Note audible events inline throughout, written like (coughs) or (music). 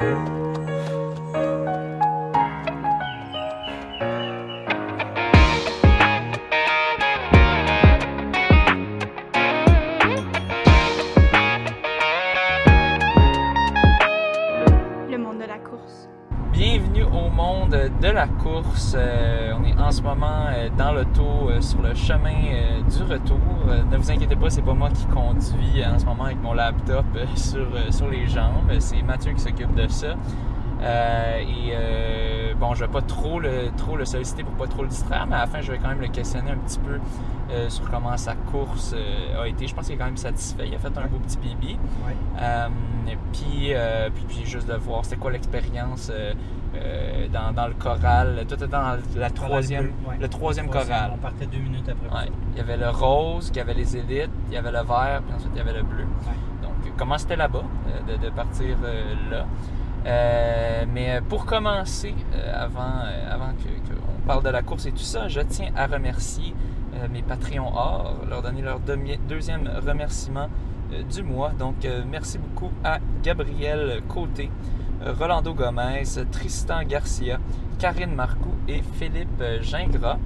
Le Euh, on est en ce moment euh, dans l'auto euh, sur le chemin du retour. Ne vous inquiétez pas, c'est pas moi qui conduis en ce moment avec mon laptop (laughs) sur, sur les jambes. C'est Mathieu qui s'occupe de ça. Et bon, je vais pas trop le, trop le solliciter pour pas trop le distraire, mais à la fin, je vais quand même le questionner un petit peu euh, sur comment sa course euh, a été. Je pense qu'il est quand même satisfait. Il a fait un beau petit PB. Euh, puis, euh, puis, puis juste de voir c'était quoi l'expérience dans, dans le choral. Tout était dans la troisième, bleu, ouais. le troisième choral. On partait deux minutes après. Ouais. Il y avait le rose, il y avait les élites, il y avait le vert, puis ensuite il y avait le bleu. Ouais. Donc, comment c'était là-bas, de, de partir là? Mais pour commencer, avant, avant que, qu'on parle de la course et tout ça, je tiens à remercier mes Patreons or, leur donner leur demi- deuxième remerciement euh, du mois. Donc, euh, merci beaucoup à Gabriel Côté, euh, Rolando Gomez, Tristan Garcia, Karine Marcoux et Philippe euh, Gingras,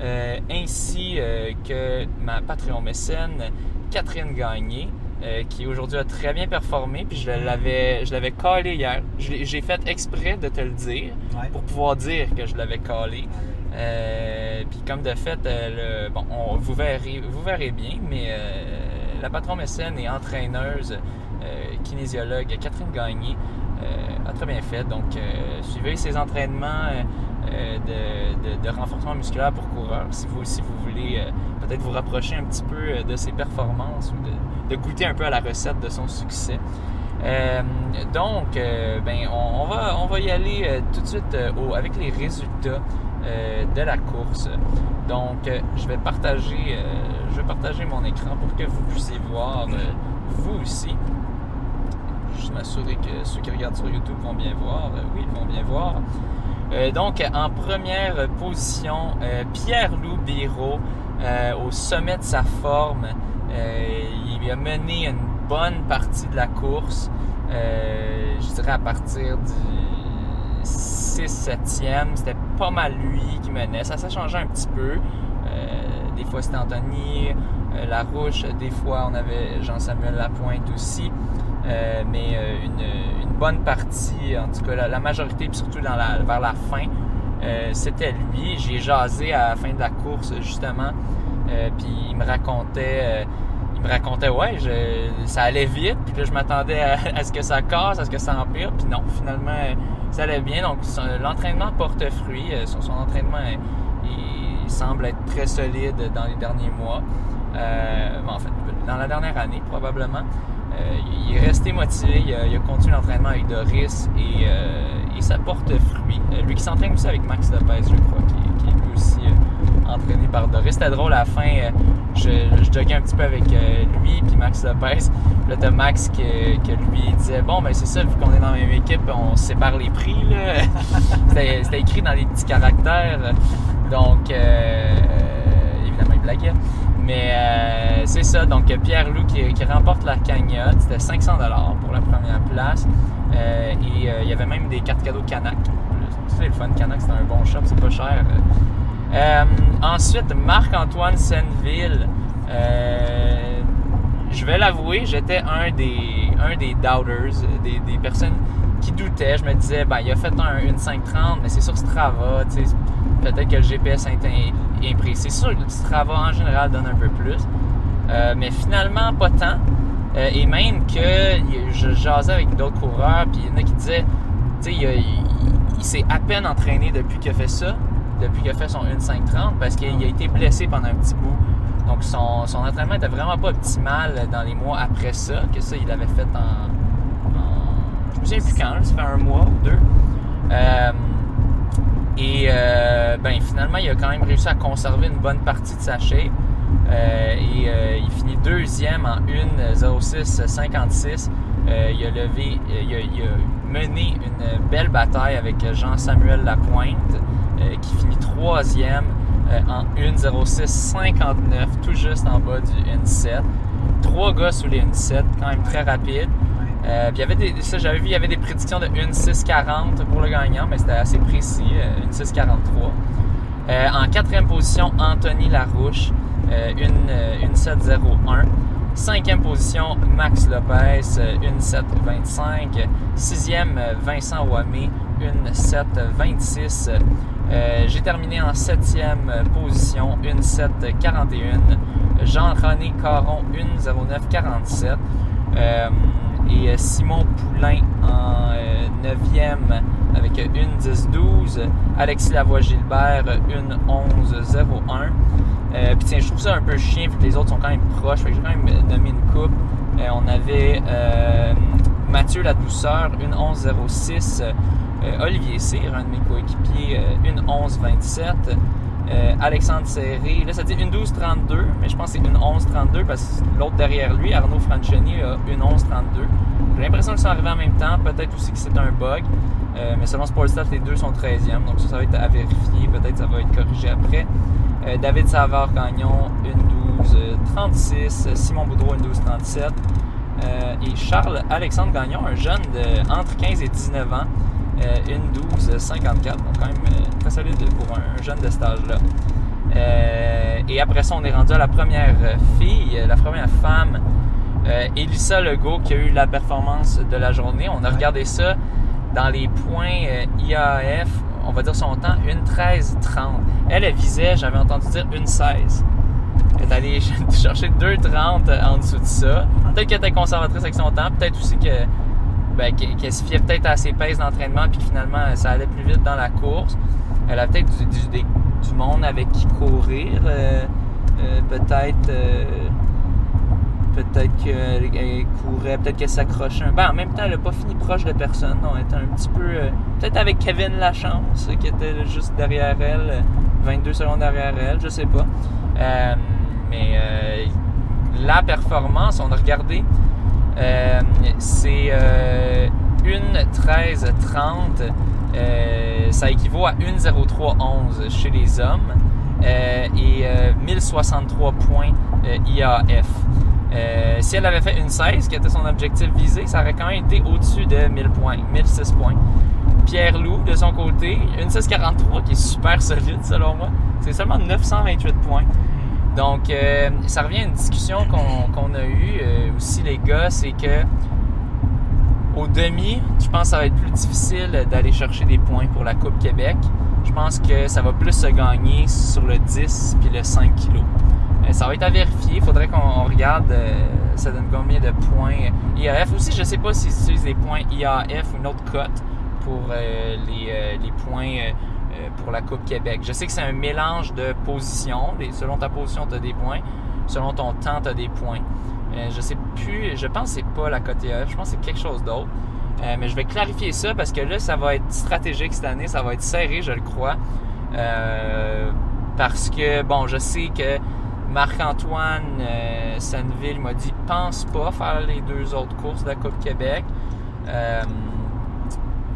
euh, ainsi euh, que ma Patreon mécène Catherine Gagné, euh, qui aujourd'hui a très bien performé, puis je l'avais, je l'avais calé hier. J'ai fait exprès de te le dire Ouais. pour pouvoir dire que je l'avais calé. Euh, puis comme de fait, euh, bon, on- vous, verrez, vous verrez bien, mais euh, la patron mécène et entraîneuse kinésiologue Catherine Gagné a très bien fait. Donc, suivez ses entraînements de, renforcement musculaire pour coureurs. Si vous aussi vous voulez peut-être vous rapprocher un petit peu de ses performances ou de, goûter un peu à la recette de son succès. Donc, ben, on, va, on va y aller tout de suite avec les résultats de la course. Donc, euh, je vais partager, euh, je vais partager mon écran pour que vous puissiez voir euh, vous aussi. Juste m'assurer que ceux qui regardent sur YouTube vont bien voir. Euh, oui, ils vont bien voir. Euh, donc, en première position, euh, Pierre-Loup Biro, euh, au sommet de sa forme. Euh, il a mené une bonne partie de la course. Euh, je dirais à partir du 6-7e, c'était pas mal lui qui menait. Ça s'est changé un petit peu. Euh, des fois c'était Anthony euh, Larouche, des fois on avait Jean-Samuel Lapointe aussi. Euh, mais une, bonne partie, en tout cas la, majorité, puis surtout vers la fin, c'était lui. J'ai jasé à la fin de la course justement, puis il me racontait, me racontait ouais, je- ça allait vite, puis là je m'attendais à, à ce que ça casse, à ce que ça empire, puis non, finalement ça allait bien. Donc l'entraînement porte fruit, Euh, son, entraînement il semble être très solide dans les derniers mois. Euh, en fait, dans la dernière année probablement. Euh, il est resté motivé, il a, continué l'entraînement avec Doris et, ça porte fruit. Lui qui s'entraîne aussi avec Max Lopez, je crois, qui, qui est lui aussi entraîné par Doris. C'était drôle à la fin, euh, je, je joguais un petit peu avec euh, lui puis Max Lopez. Là, t'as Max que, que lui disait Bon, ben c'est ça, vu qu'on est dans la même équipe, on sépare les prix. (laughs) C'était écrit dans les petits caractères. Donc, euh, évidemment, il blaguait. Mais c'est ça, donc Pierre Loup qui, qui remporte la cagnotte, c'était 500 pour la première place. Et il y avait même des cartes cadeaux Canac. C'est le fun, Canac, c'est un bon shop, c'est pas cher. Euh, ensuite, Marc-Antoine Senneville. Euh, je vais l'avouer, j'étais un des, un des doubters, des, personnes qui doutaient. Je me disais, ben, il a fait un, une 530, mais c'est sur Strava, peut-être que le GPS est imprécis. C'est sûr que Strava en général donne un peu plus. Euh, mais finalement, pas tant. Et même que je jasais avec d'autres coureurs, puis il y en a qui disaient, il s'est à peine entraîné depuis qu'il a fait ça, depuis qu'il a fait son 1.530, parce qu'il a été blessé pendant un petit bout. Donc son, entraînement était vraiment pas optimal dans les mois après ça, que ça, il l'avait fait en, en- Je me souviens plus quand, ça fait un mois ou deux. Euh, et euh, ben, finalement, il a quand même réussi à conserver une bonne partie de sa shape. Euh, et il finit deuxième en 1.06.56. Euh, il a levé, il, a, mené une belle bataille avec Jean-Samuel Lapointe, qui finit troisième euh, en 1.06.59, tout juste en bas du 1.7. Trois gars sous les 1.7, quand même très rapide. Euh, puis il y avait des, ça, j'avais vu, il y avait des prédictions de 1,640 pour le gagnant, mais c'était assez précis, 1,643. Euh, en quatrième position, Anthony Larouche, une, 1,701. Cinquième position, Max Lopez, une 7,25. Sixième, Vincent Ouamé, une 7,26. Euh, j'ai terminé en septième position, une 7,41. Jean-René Caron, une 09,47. Euh, et Simon Poulain en 9e euh, avec une 10-12. Alexis Lavoie-Gilbert, une 11-01. Euh, puis tiens, je trouve ça un peu chiant vu que les autres sont quand même proches. Fait que j'ai quand même nommé une coupe. Euh, on avait Mathieu La Douceur, une 11-06. Olivier Cyr, un de mes coéquipiers, une 11-27. Euh, Alexandre Serré, là ça dit une 12-32, mais je pense que c'est une 11-32 parce que l'autre derrière lui, Arnaud Franchoni, a une 11-32. J'ai l'impression qu'ils sont arrivés en même temps, peut-être aussi que c'est un bug, euh, mais selon Sportstat, les deux sont 13e, donc ça, ça va être à vérifier, peut-être ça va être corrigé après. Euh, David Savard-Gagnon, une 12-36, Simon Boudreau, une 12-37. et Charles-Alexandre Gagnon, un jeune de entre 15 et 19 ans, euh, une 12,54. Donc, quand même euh, très solide pour un, jeune de âge-là. Euh, et après ça, on est rendu à la première fille, la première femme, Elissa Legault, qui a eu la performance de la journée. On a regardé ça dans les points IAF, on va dire son temps, une 13,30. Elle, elle visait, j'avais entendu dire une 16. Elle est allée (laughs) chercher 2,30 en dessous de ça. Peut-être qu'elle était conservatrice avec son temps, peut-être aussi que ben, qu'elle se fiait peut-être à ses pèses d'entraînement, puis finalement, ça allait plus vite dans la course. Elle a peut-être du, monde avec qui courir. Euh, euh, peut-être. Euh, peut-être qu'elle courait, peut-être qu'elle s'accrochait ben, en même temps, elle n'a pas fini proche de personne. On était un petit peu. peut-être avec Kevin Lachance, qui était juste derrière elle, 22 secondes derrière elle, je sais pas. mais la performance, on a regardé euh, c'est euh, une 13,30. Euh, ça équivaut à 1,0311 chez les hommes et 1063 points IAF. si elle avait fait une 16, qui était son objectif visé, ça aurait quand même été au-dessus de 1000 points, 1006 points. Pierre Loup, de son côté, une 1643 qui est super solide selon moi. C'est seulement 928 points. Donc, euh, ça revient à une discussion qu'on a eue euh, aussi, les gars, c'est que au demi, je pense que ça va être plus difficile d'aller chercher des points pour la Coupe Québec. Je pense que ça va plus se gagner sur le 10 puis le 5 kg. Euh, ça va être à vérifier. Il faudrait qu'on regarde ça donne combien de points IAF. Aussi, je ne sais pas s'ils utilisent les points IAF ou une autre cote pour les, points pour la Coupe Québec. Je sais que c'est un mélange de positions. Selon ta position, tu as des points. Selon ton temps, tu as des points. Euh, je sais plus, je pense que c'est pas la EF, je pense que c'est quelque chose d'autre. Euh, mais je vais clarifier ça parce que là, ça va être stratégique cette année, ça va être serré, je le crois. parce que, bon, je sais que Marc-Antoine Senneville m'a dit pense pas faire les deux autres courses de la Coupe Québec.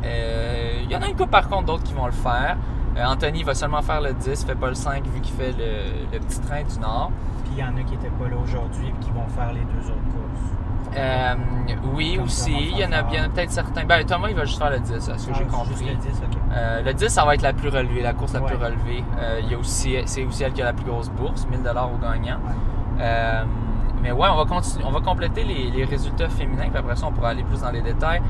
Il y en a une couple par contre d'autres qui vont le faire. Euh, Anthony va seulement faire le 10, fait pas le 5 vu qu'il fait le, petit train du Nord. Puis il y en a qui n'étaient pas là aujourd'hui et qui vont faire les deux autres courses. Euh, oui, aussi. Il y en a, peut-être certains. Ben, Thomas, il va juste faire le 10, c'est ce que j'ai ah, compris? Le 10, euh, le 10, ça va être la plus relevée, la course la plus relevée. il y a aussi, c'est aussi elle qui a la plus grosse bourse, 1000 au gagnant. mais ouais, on va, continuer, on va compléter les, les, résultats féminins, puis après ça, on pourra aller plus dans les détails.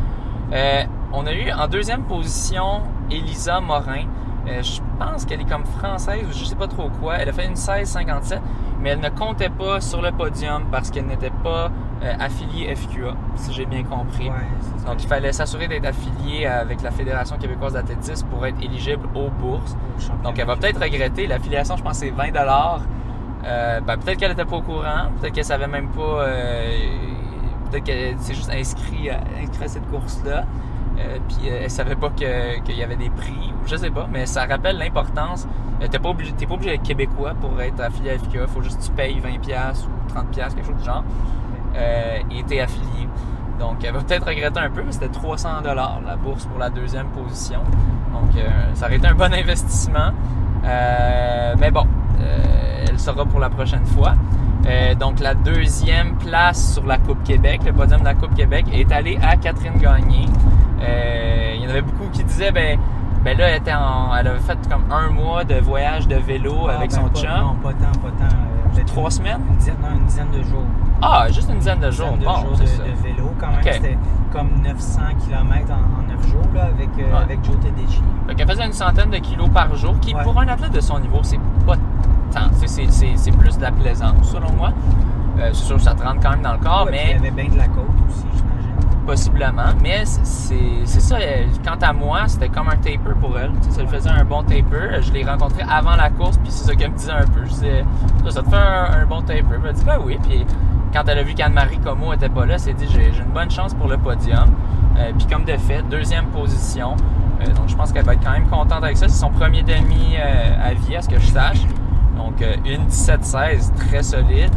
On a eu en deuxième position Elisa Morin. Euh, je pense qu'elle est comme française ou je sais pas trop quoi. Elle a fait une 16,57, mais elle ne comptait pas sur le podium parce qu'elle n'était pas euh, affiliée FQA, si j'ai bien compris. Donc il fallait s'assurer d'être affiliée avec la Fédération québécoise d'athlétisme pour être éligible aux bourses. Donc elle va peut-être regretter. L'affiliation, je pense, c'est 20 euh, ben, Peut-être qu'elle n'était pas au courant, peut-être qu'elle savait même pas. Peut-être qu'elle s'est juste inscrite inscrit à cette course-là. Euh, puis euh, elle savait pas qu'il y avait des prix, ou je sais pas, mais ça rappelle l'importance. Euh, t'es pas obligé, pas obligé d'être québécois pour être affilié à FKA, faut juste que tu payes 20$ ou 30$, quelque chose du genre, et t'es affilié. Donc elle va peut-être regretter un peu, mais c'était 300$ la bourse pour la deuxième position. Donc ça aurait été un bon investissement. mais bon, elle sera pour la prochaine fois. Euh, donc la deuxième place sur la Coupe Québec, le podium de la Coupe Québec, est allé à Catherine Gagné. Euh, il y en avait beaucoup qui disaient, ben, ben là, elle, était en, elle avait fait comme un mois de voyage de vélo Ah, avec ben, son pas- chum. Non, pas tant, pas tant. euh, Trois semaines? Une dizaine, non, une dizaine de jours. Ah, juste une dizaine de Une jours. dizaine de Bon, jours de, ça. de vélo. Quand même, Ok. c'était comme 900 km en, en 9 jours là, avec, euh, Ouais. avec Joe Tedeschi. Fait qu'elle faisait une centaine de kilos par jour, qui Ouais. pour un athlète de son niveau, c'est pas c'est- plus de la plaisance, selon moi. Euh, c'est sûr que ça te rentre quand même dans le corps, Ouais, mais Il y avait bien de la côte aussi, j'imagine. possiblement. Mais c'est- ça. elle- Quant à moi, c'était comme un taper pour elle. Ça lui faisait un bon taper. Je l'ai rencontré avant la course, puis c'est ça qu'elle me disait un peu. Je disais, ça, ça te fait un, un bon taper. Puis Elle dit, ben oui. Puis quand elle a vu qu'Anne-Marie Como était pas là, elle s'est dit, j'ai une bonne chance pour le podium. Euh, puis comme de fait, deuxième position. Euh, donc je pense qu'elle va être quand même contente avec ça. C'est son premier demi euh, à vie, à ce que je sache. Donc euh, une 17-16, très solide.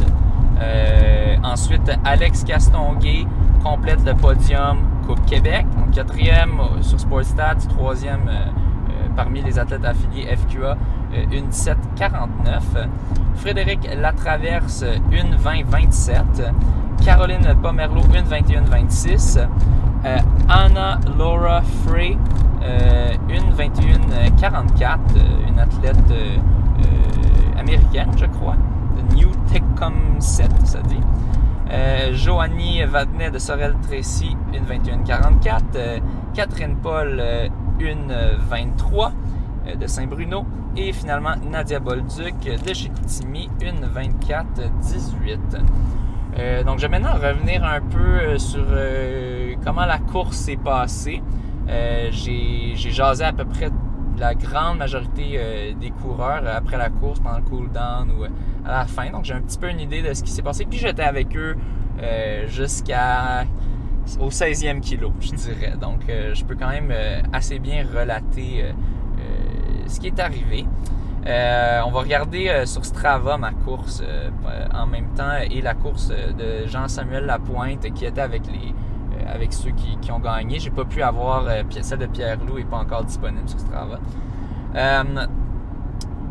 Euh, ensuite, Alex Castonguay complète le podium Coupe Québec. Donc quatrième euh, sur Sportstat, troisième euh, parmi les athlètes affiliés FQA, une 17-49. Frédéric Latraverse, une 20-27. Caroline Pomerleau, une 21-26. Euh, Anna Laura Frey, une 21-44. euh, une athlète américaine, je crois. De New Tecumseh, ça dit. Euh, Joanie Vadnet de Sorel-Tracy, une 21-44. Euh, Catherine Paul, euh, une 23 euh, de Saint-Bruno. Et finalement, Nadia Bolduc de Chicoutimi, une 24-18. Euh, donc, je vais maintenant revenir un peu euh, sur euh, comment la course s'est passée. Euh, j'ai jasé à peu près la grande majorité euh, des coureurs euh, après la course, pendant le cool-down ou euh, à la fin. Donc, j'ai un petit peu une idée de ce qui s'est passé. Puis, j'étais avec eux jusqu'à au 16e kilo, je dirais. Donc, je peux quand même assez bien relater ce qui est arrivé. On va regarder sur Strava ma course en même temps et la course de Jean-Samuel Lapointe qui était avec les avec ceux qui, qui ont gagné. J'ai pas pu avoir euh, celle de Pierre Loup est pas encore disponible sur Strava. Euh,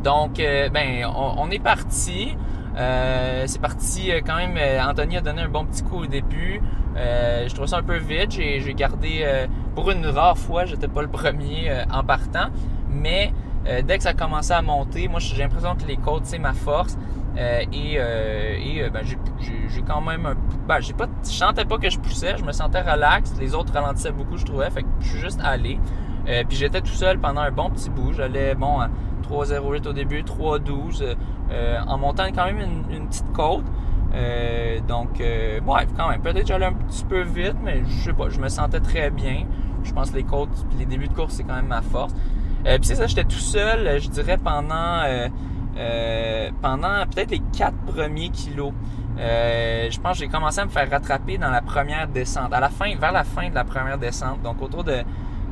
donc, euh, ben, on, est parti. Euh, c'est parti euh, quand même. euh, Anthony a donné un bon petit coup au début. Euh, je trouvais ça un peu vite. J'ai gardé, euh, pour une rare fois, j'étais pas le premier euh, en partant. Mais euh, dès que ça commençait à monter, moi j'ai l'impression que les côtes, c'est ma force. Euh, et euh, et euh, ben, j'ai- quand même un ben, j'ai pas je sentais pas que je poussais je me sentais relax les autres ralentissaient beaucoup je trouvais fait que je suis juste allé. Euh, puis j'étais tout seul pendant un bon petit bout j'allais bon à 3.08 au début 3.12 euh, en montant quand même une, une petite côte. Euh, donc bref quand même peut-être j'allais un petit peu vite mais je sais pas je me sentais très bien. Je pense que les côtes les débuts de course c'est quand même ma force. Puis c'est ça j'étais tout seul je dirais pendant euh, pendant peut-être les quatre premiers kilos. Euh, je pense que j'ai commencé à me faire rattraper dans la première descente, à la fin, vers la fin de la première descente, donc autour de,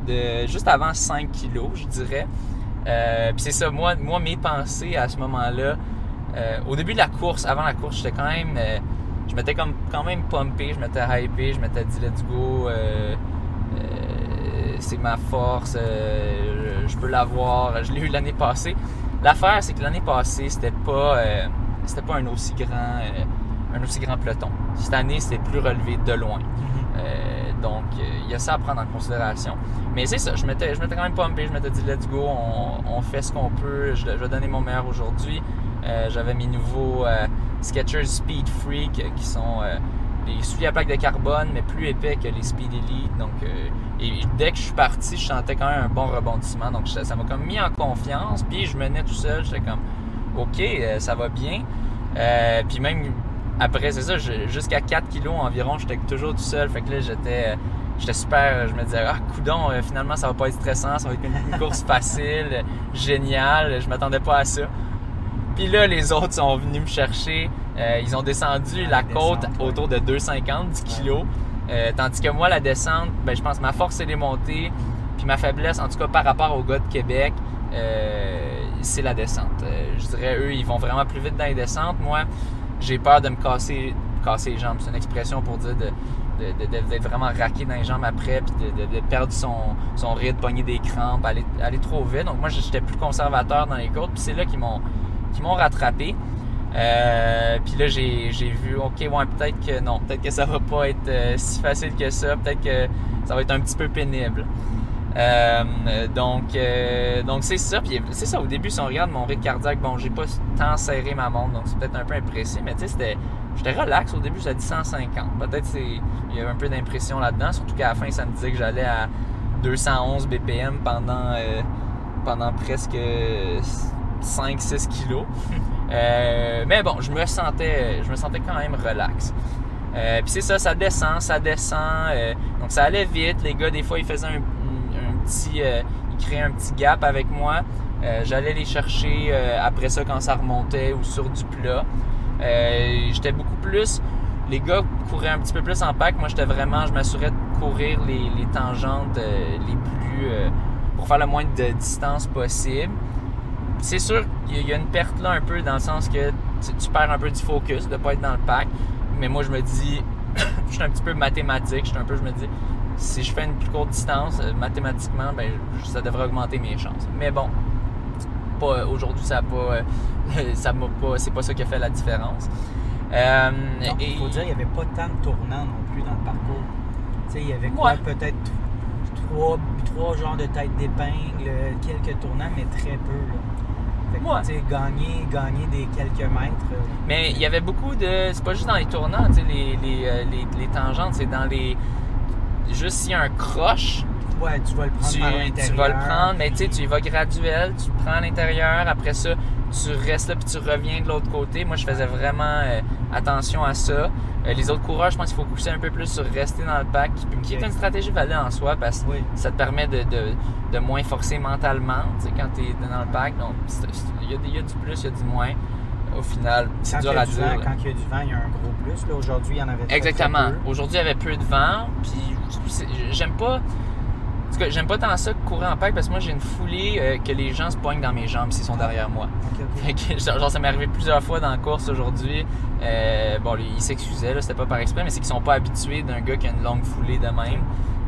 de juste avant 5 kilos, je dirais. Euh, puis c'est ça, moi, moi, mes pensées à ce moment-là, au début de la course, avant la course, j'étais quand même, je m'étais comme quand même pumpé, je m'étais hypé, je m'étais dit let's go, c'est ma force, je peux l'avoir, je l'ai eu l'année passée. L'affaire, c'est que l'année passée, c'était pas, euh, c'était pas un aussi grand, euh, un aussi grand peloton. Cette année, c'était plus relevé de loin. Euh, donc, il y a ça à prendre en considération. Mais c'est ça, je m'étais, je m'étais quand même pompé, je m'étais dit let's go, on, on fait ce qu'on peut, je, je vais donner mon meilleur aujourd'hui. J'avais mes nouveaux Skechers Speed Freak qui sont des souliers à plaque de carbone, mais plus épais que les Speed Elite. Donc, euh, et dès que je suis parti, je sentais quand même un bon rebondissement. Donc, ça m'a comme mis en confiance. Puis, je menais tout seul. J'étais comme, OK, euh, ça va bien. Euh, puis, même après, c'est ça, jusqu'à 4 kilos environ, j'étais toujours tout seul. Fait que là, j'étais. J'étais super, je me disais, ah, coudon, finalement, ça va pas être stressant, ça va être une, une course facile, géniale, je m'attendais pas à ça. Puis là, les autres sont venus me chercher. Euh, ils ont descendu la la côte descente, autour de 2,50 10 kilos. Euh, tandis que moi, la descente, ben, je pense que ma force, c'est les montées. Puis ma faiblesse, en tout cas par rapport aux gars de Québec, euh, c'est la descente. Je dirais, eux, ils vont vraiment plus vite dans les descentes. Moi, j'ai peur de me casser, casser les jambes. C'est une expression pour dire de, d'être vraiment raqué dans les jambes après, puis de, de- de perdre son, son rythme, pogner des crampes, aller, aller trop vite. Donc moi, j'étais plus conservateur dans les côtes, puis c'est là qu'ils m'ont, qu'ils m'ont rattrapé. Euh, puis là, j'ai, vu, ok, ouais, peut-être que non, peut-être que ça va pas être euh, si facile que ça, peut-être que ça va être un petit peu pénible. Euh, donc, euh, donc c'est ça. Puis c'est ça. Au début, si on regarde mon rythme cardiaque, bon, j'ai pas tant serré ma montre, donc c'est peut-être un peu impressé, mais tu sais, c'était, j'étais relax au début. J'ai dit 150. Peut-être c'est, il y avait un peu d'impression là-dedans, surtout qu'à la fin, ça me disait que j'allais à 211 BPM pendant, pendant presque 5-6 kilos. Euh, mais bon, je me sentais, je me sentais quand même relax. Euh, puis c'est ça, ça descend, ça descend. euh, donc ça allait vite. Les gars, des fois, ils faisaient un, un petit, ils créaient un petit gap avec moi. J'allais les chercher après ça quand ça remontait ou sur du plat. J'étais beaucoup plus. Les gars couraient un petit peu plus en pack. Moi, j'étais vraiment, je m'assurais de courir les, les tangentes les plus pour faire le moins de distance possible. C'est sûr qu'il y a une perte là un peu dans le sens que tu, tu perds un peu du focus de pas être dans le pack. Mais moi, je me dis, (coughs) je suis un petit peu mathématique. Je suis un peu, je me dis, si je fais une plus courte distance, euh, mathématiquement, ben, ça devrait augmenter mes chances. Mais bon, pas aujourd'hui, ça pas, euh, (laughs) ça m'a pas, c'est pas ça qui a fait la différence. Euh, et- il faut dire, il n'y avait pas tant de tournants non plus dans le parcours. Tu sais, il y avait quoi, Ouais. peut-être trois, trois genres de tête d'épingle, quelques tournants, mais très peu. Là. Fait que, Ouais. tu sais, gagner, gagner des quelques mètres. euh, Mais il y avait beaucoup de. C'est pas juste dans les tournants, tu sais, les, les, euh, les, les tangentes, c'est dans les. Juste s'il y a un croche, ouais, tu vas le prendre tu, par tu vas le prendre, mais tu sais, tu y vas graduel, tu le prends à l'intérieur, après ça, tu restes là puis tu reviens de l'autre côté. Moi, je faisais vraiment euh, attention à ça. Euh, les autres coureurs, je pense qu'il faut pousser un peu plus sur rester dans le pack, qui, est une stratégie valide en soi parce que Oui. ça te permet de, de, de moins forcer mentalement, tu sais, quand tu es dans le pack. Donc, il y, a y du plus, il y a du moins. Au final, c'est dur à dire. vent, quand il y a du vent, il y a un gros plus. Là, aujourd'hui, il y en avait Exactement. Aujourd'hui, il y avait peu de vent, puis j'aime pas. En tout cas, j'aime pas tant ça courir en pack parce que moi, j'ai une foulée euh, que les gens se poignent dans mes jambes s'ils sont derrière moi. Fait que, genre, ça m'est arrivé plusieurs fois dans la course aujourd'hui. Euh, bon, lui, il s'excusait, là, c'était pas par exprès, mais c'est qu'ils sont pas habitués d'un gars qui a une longue foulée de même.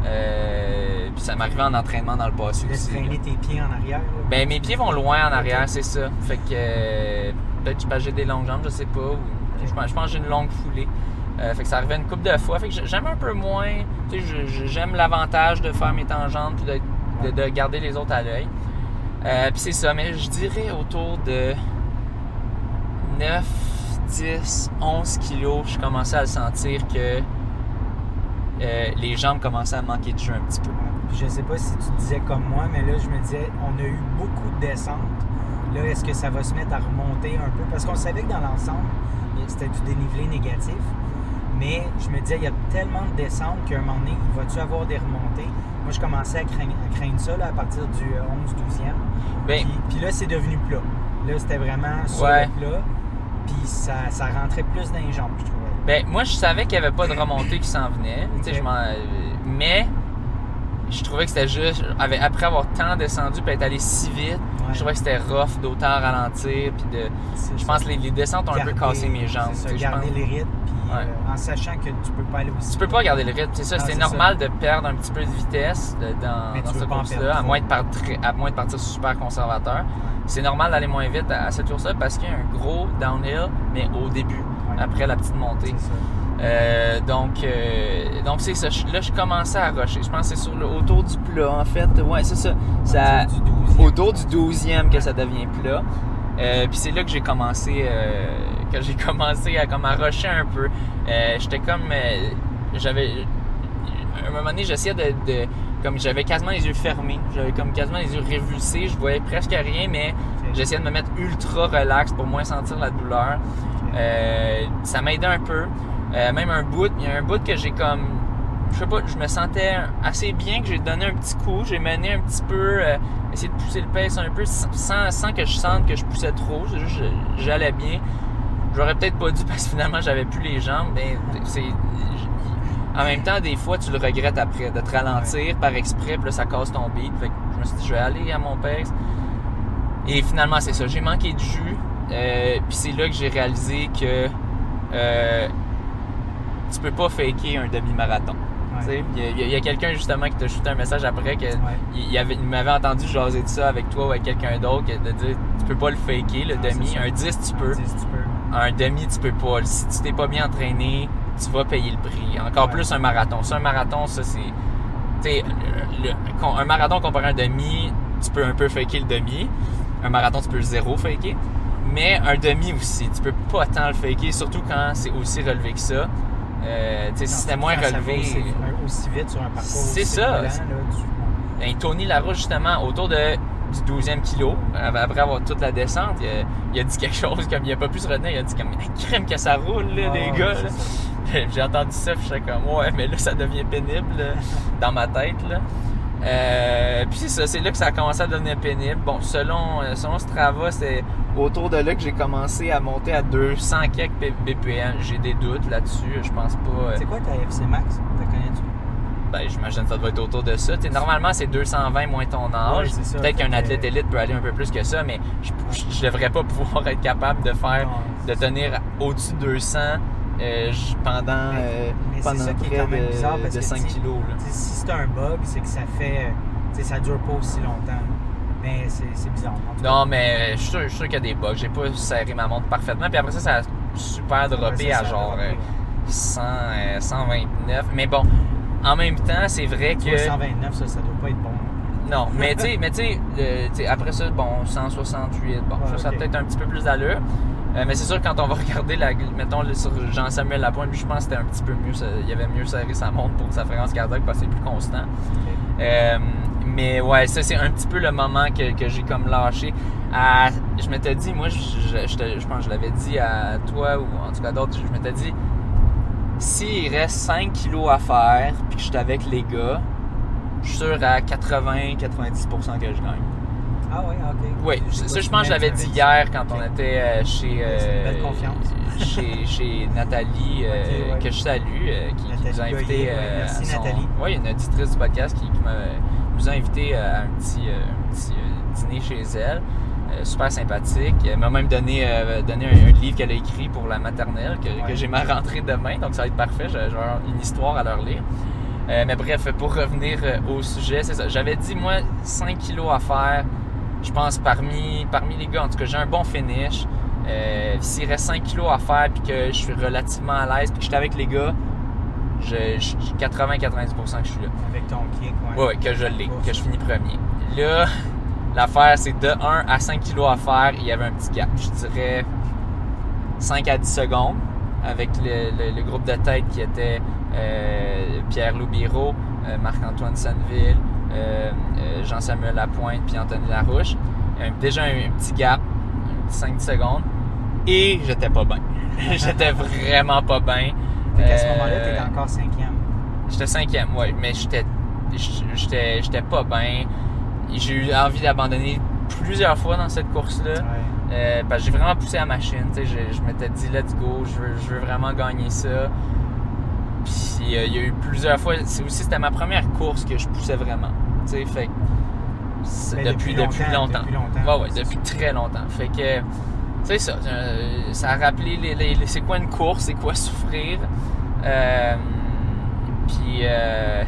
Euh, puis ça m'est arrivé en entraînement dans le passé aussi. traîner tes pieds en arrière. là. Ben, mes pieds vont loin en arrière, c'est ça. Fait que euh, peut-être que j'ai des longues jambes, je sais pas. ou- je, pense, je pense que j'ai une longue foulée. Euh, fait que ça arrivait une couple de fois. Fait que j'aime un peu moins. J'aime l'avantage de faire mes tangentes puis de, de- de garder les autres à l'œil. Euh, puis c'est ça, mais je dirais autour de 9, 10, 11 kilos, je commençais à sentir que euh, les jambes commençaient à manquer de jeu un petit peu. Je sais pas si tu disais comme moi, mais là, je me disais, on a eu beaucoup de descentes. Là, est-ce que ça va se mettre à remonter un peu? Parce qu'on savait que dans l'ensemble, c'était du dénivelé négatif. Mais je me disais, il y a tellement de descentes qu'à un moment donné, il va-tu avoir des remontées? Moi, je commençais à craindre, à craindre ça là, à partir du euh, 11-12e. Ben, Puis, puis là, c'est devenu plat. Là, c'était vraiment sur Ouais. le plat. Puis ça, ça rentrait plus dans les jambes, je trouvais. Ben, moi, je savais qu'il n'y avait pas de remontée qui s'en venait. Je euh, mais je trouvais que c'était juste. Après avoir tant descendu puis être allé si vite. Je trouvais que c'était rough d'autant ralentir. Puis de, je pense que les, les descentes ont un peu cassé mes jambes. Ça, garder pense. les rythmes, puis Ouais. euh, en sachant que tu peux pas aller aussi. Tu peux pas garder le rythme, c'est ça. C'est normal de perdre un petit peu de vitesse de- dans, en course-là, à moins, de partir, à moins de partir super conservateur. C'est normal d'aller moins vite à, à cette course-là parce qu'il y a un gros downhill, mais au début, Ouais. après la petite montée. C'est ça. Euh, donc, euh, donc c'est ça. Là, je commençais à rusher. Je pense que c'est sur le autour du plat, en fait. Ouais, c'est ça. ça Autour du 12e. autour du 12e que ça devient plat. Euh, puis c'est là que j'ai commencé, que j'ai (laughs) commencé à comme à rusher un peu. J'étais comme, j'avais, à un moment donné, j'essayais de, de- comme j'avais quasiment les yeux fermés, j'avais comme quasiment les yeux révulsés, je voyais presque rien, mais j'essayais de me mettre ultra relax pour moins sentir la douleur. Ça m'aidait un peu. Euh, même un bout, il y a un bout que j'ai comme, je sais pas, je me sentais assez bien que j'ai donné un petit coup, j'ai mené un petit peu, euh, essayé de pousser le pace un peu sans, sans que je sente que je poussais trop, c'est juste je- j'allais bien. J'aurais peut-être pas dû (laughs) parce que finalement j'avais plus les jambes, mais c'est en même temps des fois tu le regrettes après de te ralentir par exprès, puis là ça casse ton beat. Fait que je me suis dit je vais aller à mon pace. Et finalement c'est ça, j'ai manqué de jus. Euh, puis c'est là que j'ai réalisé que euh, tu peux pas faker un demi-marathon. Ouais. Il y a, quelqu'un justement qui t'a shooté un message après que Ouais. il, avait- il m'avait entendu jaser de ça avec toi ou avec quelqu'un d'autre, de dire tu peux pas le faker, le demi. Un 10, tu peux. Un 10, tu peux. un demi, tu peux pas. Si tu t'es pas bien entraîné, tu vas payer le prix. Encore Ouais. plus un marathon. Ça, un marathon, ça, c'est. Le- le- un marathon comparé à un demi, tu peux un peu faker le demi. Un marathon, tu peux zéro faker. Mais un demi aussi, tu peux pas tant le faker, surtout quand c'est aussi relevé que ça. Euh, si c'était moins relevé. Aussi, aussi vite sur un parcours. C'est ça. volant, là, tu- Ben, Tony Larouche, justement, autour de, du 12e kilo, après avoir toute la descente, il a, il a dit quelque chose comme il a pas pu se retenir. Il a dit comme crème que ça roule, là, Ah, les gars. (laughs) J'ai entendu ça, puis j'étais comme ouais, mais là ça devient pénible là, dans ma tête. Là. Euh, puis c'est ça, c'est là que ça a commencé à devenir pénible. Bon, selon, euh, selon Strava, c'est autour de là que j'ai commencé à monter à 200 quelques BPM. J'ai des doutes là-dessus, je pense pas. euh, C'est quoi ta FC Max? T'as connais-tu? ben, j'imagine que ça doit être autour de ça. Normalement, c'est 220 moins ton âge. Ouais. Peut-être qu'un athlète élite peut aller un peu plus que ça, mais je, devrais pas (laughs) pouvoir être capable de faire, Non, de tenir au-dessus de 200 euh, pendant, euh, mais c'est pendant ça qui est près quand même de, bizarre parce de que 5 si- kilos. Là. Si c'est un bug, c'est que ça fait. euh, ça dure pas aussi longtemps. Mais c'est bizarre. Non, mais je suis sûr, sûr qu'il y a des bugs. J'ai pas serré ma montre parfaitement. Puis après ça, ça a super droppé à genre droppé. euh, 100, euh, 129. Mais bon, en même temps, c'est vrai que. vois, 129, ça, ça doit pas être bon. Non, mais (laughs) tu sais, mais euh, après ça, bon, 168, bon, Ouais, ça, ça a peut-être un petit peu plus d'allure. Euh, mais c'est sûr, quand on va (laughs) regarder, la, mettons, sur Jean-Samuel Lapointe, je pense que c'était un petit peu mieux, ça- il avait mieux serré sa montre pour sa fréquence cardiaque parce que c'est plus constant. Euh, mais ouais, ça, c'est un petit peu le moment que, que j'ai comme lâché. À- je m'étais dit, moi, je, je, je te- je pense que je l'avais dit à toi ou en tout cas d'autres, je m'étais dit, s'il reste 5 kilos à faire, puis que je suis avec les gars, je suis sûr à 80-90% que je gagne. Ah ouais, ok. Oui, ça, je pense que je l'avais dit hier quand Ok. on était euh, chez, belle euh, confiance. chez, (laughs) chez Nathalie, euh, ouais. que je salue, euh, qui, nous a invités. Merci, son- Nathalie. Oui, une auditrice du podcast qui, qui m'a- nous a invités à un petit, un petit dîner chez elle. Euh, super sympathique. Elle m'a même donné, euh, donné un, un livre qu'elle a écrit pour la maternelle, que, Ouais. que j'ai ma rentrée demain, donc ça va être parfait. J'ai j'ai une histoire à leur lire. Euh, mais bref, pour revenir au sujet, c'est ça. J'avais dit, moi, 5 kilos à faire. Je pense parmi, parmi les gars, en tout cas, j'ai un bon finish. Euh, S'il reste 5 kilos à faire puis que je suis relativement à l'aise puis que je suis avec les gars, je, je, 80-90% que je suis là. Avec ton kick, Ouais, ouais, que je l'ai, que je finis premier. Là, (laughs) l'affaire, c'est de 1 à 5 kilos à faire, il y avait un petit gap. Je dirais 5 à 10 secondes avec le, le- le groupe de tête qui était euh, Pierre Loubiro, euh, Marc-Antoine Sanneville, euh, Jean-Samuel Lapointe puis Anthony Larouche. Il y avait déjà un, un petit gap, un petit 5 secondes. Et j'étais pas bien. (laughs) j'étais vraiment pas bien. Fait qu'à ce Euh, moment-là, t'étais encore cinquième. J'étais cinquième, oui, mais j'étais, j'étais, j'étais pas bien. J'ai eu envie d'abandonner plusieurs fois dans cette course-là. Ouais. Euh, parce que j'ai vraiment poussé la machine. Je, je m'étais dit, let's go, je veux, je veux vraiment gagner ça. Puis euh, il y a eu plusieurs fois. C'est aussi, c'était ma première course que je poussais vraiment. tu sais, Fait Mais depuis, depuis depuis longtemps, depuis longtemps, Ouais, ouais, depuis ça. très longtemps. Fait que, c'est ça. euh, ça a rappelé les, les- les- c'est quoi une course, c'est quoi souffrir. Euh, puis, euh,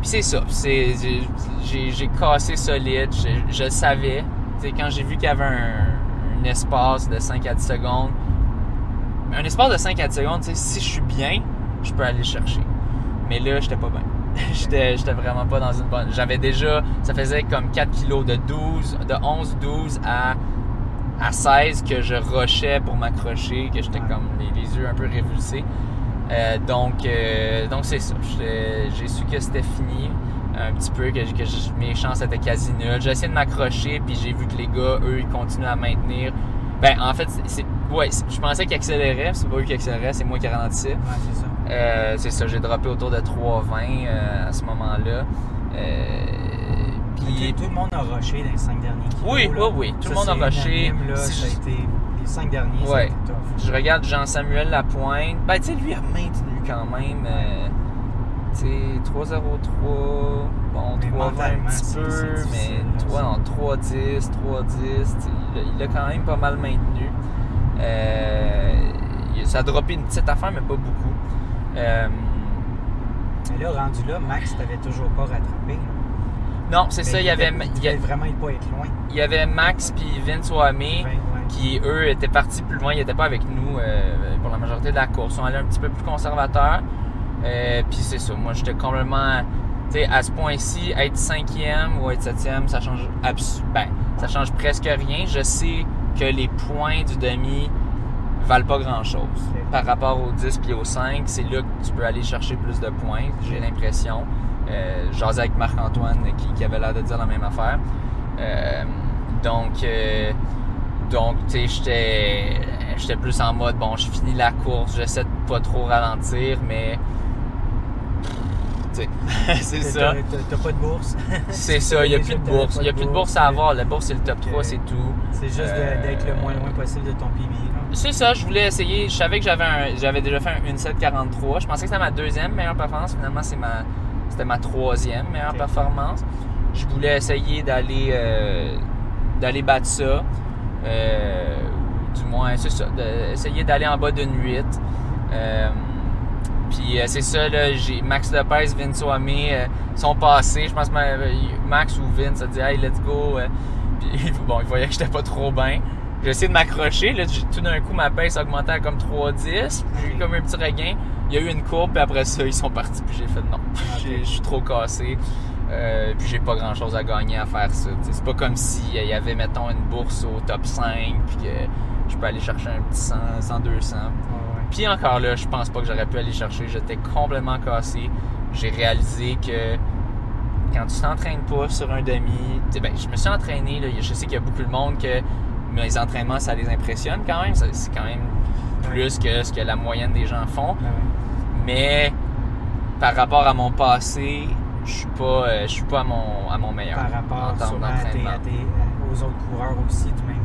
puis c'est ça. C'est, j'ai- j'ai, cassé solide. Je, je le savais. Quand j'ai vu qu'il y avait un, un espace de 5 à 10 secondes, un espace de 5 à 10 secondes, si je suis bien, je peux aller le chercher. Mais là, j'étais pas bien. (laughs) j'étais, j'étais vraiment pas dans une bonne. J'avais déjà, ça faisait comme 4 kilos de 12, de 11, 12 à, à 16 que je rushais pour m'accrocher, que j'étais comme les, les yeux un peu révulsés. Euh, donc, euh, donc c'est ça. J'ai su que c'était fini un petit peu, que, que mes chances étaient quasi nulles. J'ai essayé de m'accrocher, puis j'ai vu que les gars, eux, ils continuent à maintenir. Ben, en fait, c'est- ouais, je pensais qu'ils accéléraient, c'est pas eux qui accéléraient, c'est moi qui ralentissais. Ouais, c'est ça. Euh, c'est ça, j'ai droppé autour de 3,20 euh, à ce moment-là. Euh, puis, Tout, tout le monde a rushé dans les cinq derniers kilos. Oui, là. oui, oui, tout le monde a rushé. là, Si ça a été, les cinq derniers, ça a Ouais. été tough. je regarde Jean-Samuel Lapointe. Ben, tu sais, lui a maintenu quand même. euh, tu sais, 3,03. Bon, Mais 3,20 un petit peu. Mais là, 3, ça. non, 3,10, 3,10. tu sais, Il a, il a quand même pas mal maintenu. Euh, ça a droppé une petite affaire, mais pas beaucoup. Euh, Mais là, rendu là, Max, t'avais toujours pas rattrapé. non, c'est Mais ça. Il y avait, il y vraiment pas être loin. il y avait Max puis Vince Wamé. Qui eux étaient partis plus loin, ils n'étaient pas avec nous euh, pour la majorité de la course. Ils sont allés un petit peu plus conservateurs. Euh, puis c'est ça, moi j'étais complètement. Tu sais, à ce point-ci, être cinquième ou être septième, ça change abs- ben, ça change presque rien. Je sais que les points du demi valent pas grand-chose. Par rapport aux 10 puis aux 5, c'est là que tu peux aller chercher plus de points, j'ai l'impression. Euh, J'asais avec Marc-Antoine qui, qui avait l'air de dire la même affaire. Euh, donc, euh, donc tu sais, j'étais, j'étais plus en mode, bon, je finis la course, j'essaie de pas trop ralentir, mais. Tu sais, (laughs) c'est ça. T'as- pas de bourse. C'est ça, il n'y a plus de bourse. Il n'y a plus de bourse à avoir. La bourse, c'est le top 3, Ok. c'est tout. C'est juste Euh, d'être le moins loin possible de ton PB. C'est ça, je voulais essayer. Je savais que j'avais j'avais déjà fait un 1.743. Je pensais que c'était ma deuxième meilleure performance. Finalement, c'est ma, c'était ma troisième meilleure performance. Je voulais essayer d'aller, euh, d'aller battre ça. Euh, ou du moins, c'est ça, essayer d'aller en bas d'une 8. Euh, puis euh, c'est ça, là, j'ai Max Lopez, Vince Ouamé euh, sont passés. Je pense que ma- Max ou Vince a dit Hey, let's go. Euh, Puis (laughs) bon, il voyait que j'étais pas trop bien. J'ai essayé de m'accrocher. Là, tout d'un coup, ma pace a augmenté à comme 3,10. J'ai eu comme un petit regain. Il y a eu une courbe, puis après ça, ils sont partis. Puis j'ai fait non. (laughs) Je suis trop cassé. Euh, puis j'ai pas grand chose à gagner à faire ça. C'est pas comme s'il y avait, mettons, une bourse au top 5, puis que je peux aller chercher un petit 100, 100 200. Puis encore là, je pense pas que j'aurais pu aller chercher. J'étais complètement cassé. J'ai réalisé que quand tu t'entraînes pas sur un demi, ben, je me suis entraîné. Là, je sais qu'il y a beaucoup de monde que mes entraînements, ça les impressionne quand même. C'est quand même plus que ce que la moyenne des gens font. Ouais. Mais par rapport à mon passé, je suis pas, euh, je suis pas à mon, à mon meilleur Par rapport en à tes- d'entraînement. à tes- euh, aux autres coureurs aussi du même.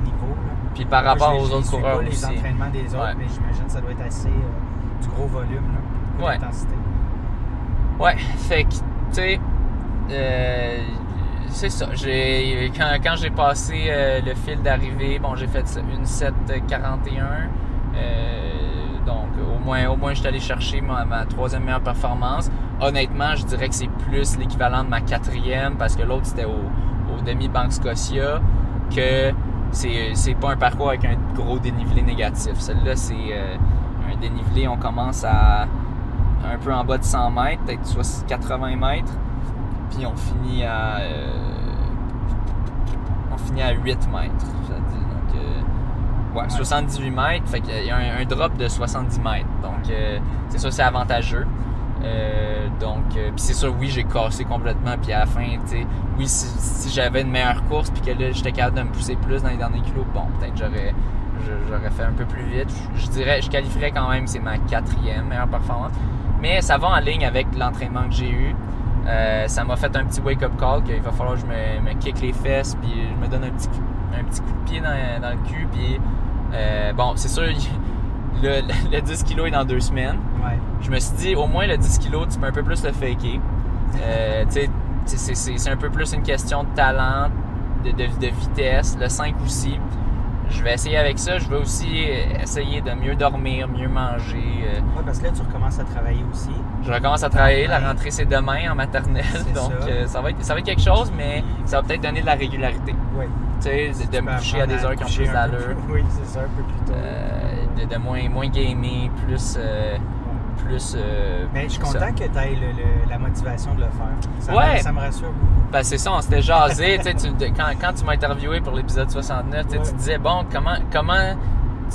Puis par rapport aux autres coureurs pas aussi. les entraînements des autres, Ouais. mais j'imagine que ça doit être assez euh, du gros volume, là, Ouais. Ouais, fait que, tu sais, euh, c'est ça. J'ai, quand quand j'ai passé euh, le fil d'arrivée, bon, j'ai fait une 741. Euh, donc, au moins, au moins, j'étais allé chercher ma, ma troisième meilleure performance. Honnêtement, je dirais que c'est plus l'équivalent de ma quatrième parce que l'autre, c'était au, au demi-banque Scotia que c'est, c'est pas un parcours avec un gros dénivelé négatif. Celle-là, c'est euh, un dénivelé, on commence à un peu en bas de 100 mètres, peut-être soit 80 mètres, puis on finit à euh, on finit à 8 mètres. Donc, euh, ouais, Ouais. 78 mètres, fait qu'il y a un, un drop de 70 mètres. Donc, euh, c'est ça, c'est avantageux. Euh, donc, euh, puis c'est sûr, oui, j'ai cassé complètement. Puis à la fin, tu sais, oui, si, j'avais une meilleure course, puis que là, j'étais capable de me pousser plus dans les derniers kilos, bon, peut-être j'aurais, j'aurais fait un peu plus vite. Je, dirais, je qualifierais quand même, c'est ma quatrième meilleure performance. Mais ça va en ligne avec l'entraînement que j'ai eu. Euh, ça m'a fait un petit wake-up call qu'il va falloir que je me, kick les fesses, puis je me donne un petit, un petit coup de pied dans, dans le cul. Puis, bon, c'est sûr, le, le 10 kg est dans deux semaines. Ouais. Je me suis dit, au moins le 10 kg, tu peux un peu plus le faker. Euh, c'est- un peu plus une question de talent, de, de- de vitesse. Le 5 aussi. Je vais essayer avec ça. Je vais aussi essayer de mieux dormir, mieux manger. euh, Ouais, parce que là, tu recommences à travailler aussi. je recommence à travailler. La rentrée, c'est demain en maternelle. Donc, ça. euh, ça, va être, ça va être quelque chose, mais ça va peut-être donner de la régularité. Oui. Tu sais, de, de me coucher à des heures qui ont plus d'allure. (laughs) Oui, c'est ça, un peu plus tôt. De, de moins, moins gamer, plus. euh, plus euh, Mais je suis ça. content que tu aies la motivation de le faire. Ça, Ouais. me, ça me rassure beaucoup. Ben, c'est ça, on s'était jasé. tu quand, quand tu m'as interviewé pour l'épisode 69, tu sais, Ouais. tu disais, bon, comment, comment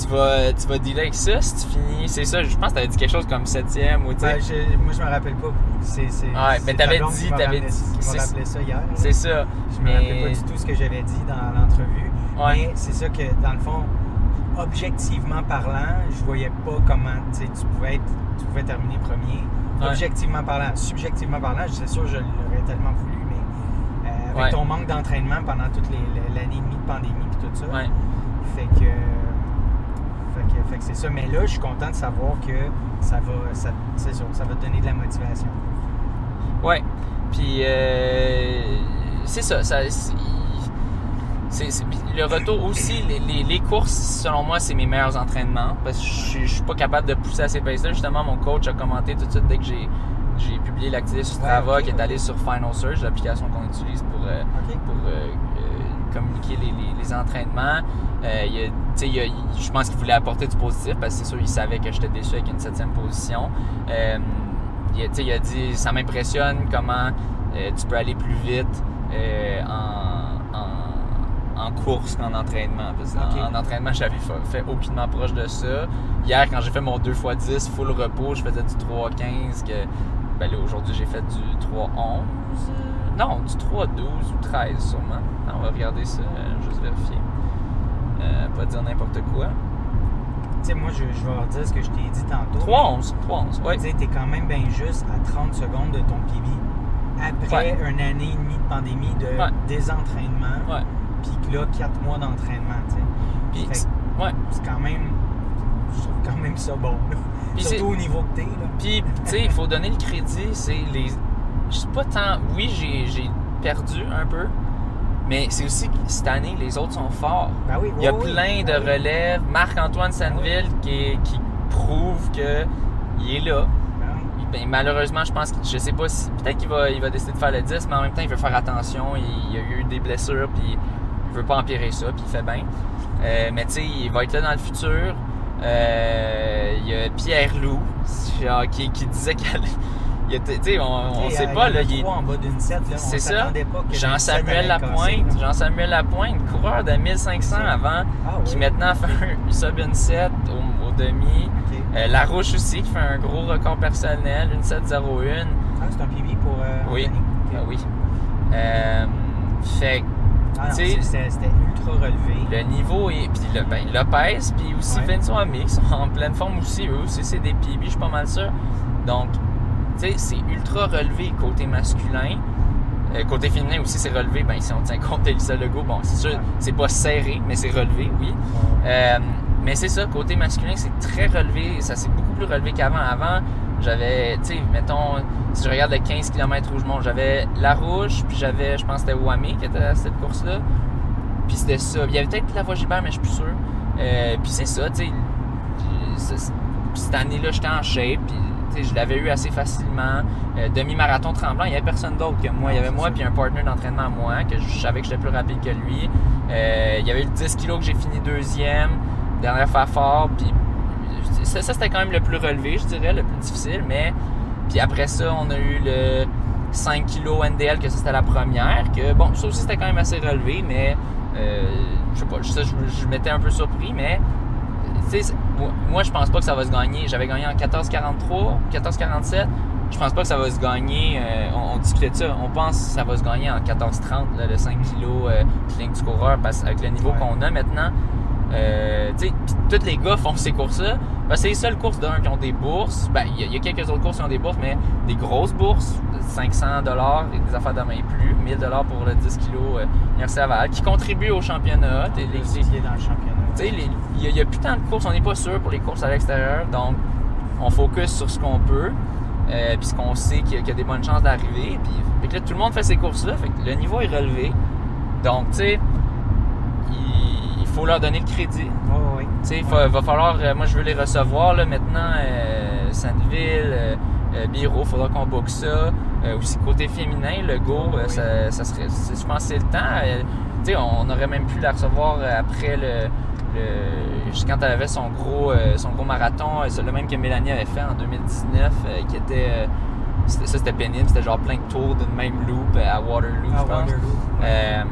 tu, vas, tu vas dealer avec ça si tu finis? C'est ça, je pense que tu avais dit quelque chose comme septième ou tu. Ben, je- moi, je me rappelle pas. C'est, Ouais, mais ta t'avais dit- t'avais dit- Qui c'est- m'a rappelé ça hier. c'est ça. Je me Mais. pas du tout ce que j'avais dit dans l'entrevue. Ouais. Mais c'est ça que, dans le fond, objectivement parlant, je voyais pas comment tu pouvais, être, tu pouvais terminer premier. Ouais. Objectivement parlant. Subjectivement parlant, c'est sûr je l'aurais tellement voulu, mais euh, avec Ouais. ton manque d'entraînement pendant toute l'année et demie de pandémie et tout ça, Ouais. fait que, fait que, fait que c'est ça. Mais là, je suis content de savoir que ça va, ça, c'est sûr, ça va te donner de la motivation. Ouais. Puis, euh, c'est ça. ça c'est, le retour aussi, les, les- les courses, selon moi, c'est mes meilleurs entraînements. Parce que je, suis- je suis pas capable de pousser à ces paces-là. Justement, mon coach a commenté tout de suite dès que j'ai, j'ai publié l'activité sur Ouais, Strava, qui est allé sur Final Search, l'application qu'on utilise pour, euh, pour euh, euh, communiquer les, les- les entraînements. Il, a, tu sais, il a- il- je pense qu'il voulait apporter du positif parce que c'est sûr, il savait que j'étais déçu avec une septième position. Il, a, il a dit Ça m'impressionne comment tu peux aller plus vite en, en, course qu'en entraînement. Parce que en- entraînement, j'avais fa- fait aucunement proche de ça. Hier, quand j'ai fait mon 2x10 full repos, je faisais du 3-15. Que, ben aujourd'hui, j'ai fait du 3-11. euh, Non, du 3-12 ou 13 sûrement. Non, on va regarder ça, euh, juste vérifier. Euh, pas dire n'importe quoi. Tu sais, moi, je, je vais leur dire ce que je t'ai dit tantôt. 3-11, 3-11, ouais. Tu sais, t'es quand même bien juste à 30 secondes de ton PB après Ouais. une année et demie de pandémie de Ouais. désentraînement. Ouais. Puis que là, 4 mois d'entraînement, tu sais. C'est- ouais. C'est quand même. Je trouve quand même ça bon. là. Surtout au niveau que t'es. là. Puis, tu sais, il faut donner le crédit, c'est les. Je sais pas tant. Oui, j'ai perdu un peu, mais c'est aussi que cette année, les autres sont forts. Ben oui, Il y a oui, plein de Ben relèves. Marc-Antoine Sanneville qui, est- qui prouve que il est là. Ben. Ben, malheureusement, je pense que je sais pas si. Peut-être qu'il va, il va décider de faire le 10, mais en même temps, il veut faire attention. Il, il a eu des blessures, puis il veut pas empirer ça, puis il fait bien. Euh, mais tu sais, il va être là dans le futur. Euh, il y a Pierre Loup qui, qui disait qu'elle. il était- Tu sais, on, sais, sait euh, pas, là. il en bas d'une 7, là. C'est ça. Jean-Samuel Lapointe. Jean-Samuel Lapointe, coureur de 1500 C'est- avant, Ah, qui maintenant fait un sub une 7 au, au demi. Ok. Euh, Larouche aussi, qui fait un gros record personnel, une 701. Ah, c'est un PB pour euh, Oui. Ah oui. Fait Ah, c'était ultra relevé. le niveau est. Puis le, ben, Lopez, puis aussi Ouais. Vincent Amé, (laughs) qui sont en pleine forme aussi. Eux aussi, c'est des PB, je suis pas mal sûr. Donc, tu sais, c'est ultra relevé côté masculin. Euh, côté féminin aussi, c'est relevé. Ben, si on tient compte d'Elisa Legault, bon, c'est sûr, Ouais. c'est pas serré, mais c'est relevé, oui. Euh, mais c'est ça, côté masculin, c'est très relevé. Ça, c'est beaucoup plus relevé qu'avant. Avant, j'avais, tu sais, mettons, si je regarde le 15 km où je monte, j'avais La-Rouge, puis j'avais, je pense que c'était Wami qui était à cette course-là. Puis c'était ça. Il y avait peut-être la voie Gilbert, mais je suis plus sûr. Euh, puis c'est ça, tu sais. cette année-là, j'étais en shape, puis tu sais, je l'avais eu assez facilement. Euh, Demi-marathon tremblant, il n'y avait personne d'autre que moi. Il y avait moi, puis un partner d'entraînement à moi, que je savais que j'étais plus rapide que lui. Euh, il y avait eu le 10 kg que j'ai fini deuxième, dernière fois fort, puis ça, ça, c'était quand même le plus relevé, je dirais, le plus difficile, mais puis après ça, on a eu le 5 kg NDL, que ça, c'était la première, que bon, ça aussi, c'était quand même assez relevé, mais euh, je sais pas, ça, je, je m'étais un peu surpris, mais moi, je pense pas que ça va se gagner. J'avais gagné en 14,43, 14,47. Je pense pas que ça va se gagner. euh, on, on discutait de ça. On pense que ça va se gagner en 14,30, là, le 5 kg euh, du coureur, parce qu'avec le niveau Ouais. qu'on a maintenant, euh, tu sais, pis tous les gars font ces courses-là. Ben, c'est les seules courses d'un qui ont des bourses. Ben, il y, a- il y a quelques autres courses qui ont des bourses, mais des grosses bourses, de 500 et des affaires de main et plus, 1000 pour le 10 kg euh, Université Laval, qui contribuent au championnat. Les- dans le championnat. il n'y a, plus tant de courses, on n'est pas sûr pour les courses à l'extérieur, donc on focus sur ce qu'on peut, euh, puis ce qu'on sait qu'il y, a- qu'il y a des bonnes chances d'arriver, puis là, tout le monde fait ces courses-là, fait que le niveau est relevé. Donc, tu sais, faut leur donner le crédit. Ouais. Tu sais, il va, falloir, euh, moi je veux les recevoir là maintenant, euh, Sandville, euh, euh, Biro, faudra qu'on book ça. Euh, aussi côté féminin, le go, euh, Oui. ça, ça serait, je pense que c'est le temps. Tu sais, on aurait même pu la recevoir après le, le quand elle avait son gros, son gros marathon, c'est le même que Mélanie avait fait en 2019, euh, qui était, ça c'était pénible, c'était genre plein de tours d'une même loop à Waterloo, je pense. Waterloo. Ouais. Euh,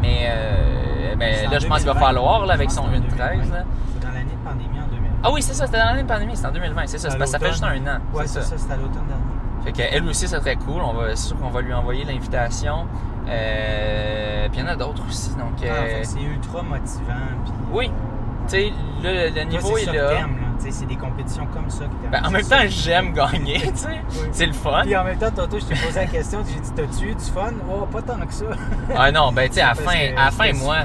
mais euh, ben, C'est en là, je pense qu'il va 2020. falloir là, avec son pense que c'est en 1.13. 2020. là. C'est dans l'année de pandémie en 2020. Ah oui, c'est ça, c'était dans l'année de pandémie, c'était en 2020, c'est ça. C'est parce que ça fait juste un an. Ouais, c'est ça, c'était à l'automne dernier. Fait qu'elle aussi, ça serait cool. On va, c'est sûr qu'on va lui envoyer l'invitation. Euh, puis il y en a d'autres aussi. Donc, Ah, euh, fait que c'est ultra motivant. Puis, Oui. euh, tu sais, le, niveau c'est est que là. C'est des compétitions comme ça que. Ben, en même temps, j'aime gagner, (laughs) tu sais. Oui. C'est le fun. Puis en même temps, tantôt, je t'ai posé la question, j'ai dit, t'as-tu eu du fun? Oh, pas tant que ça. Ah non, ben, tu sais, à (laughs) la fin, à la fin, moi,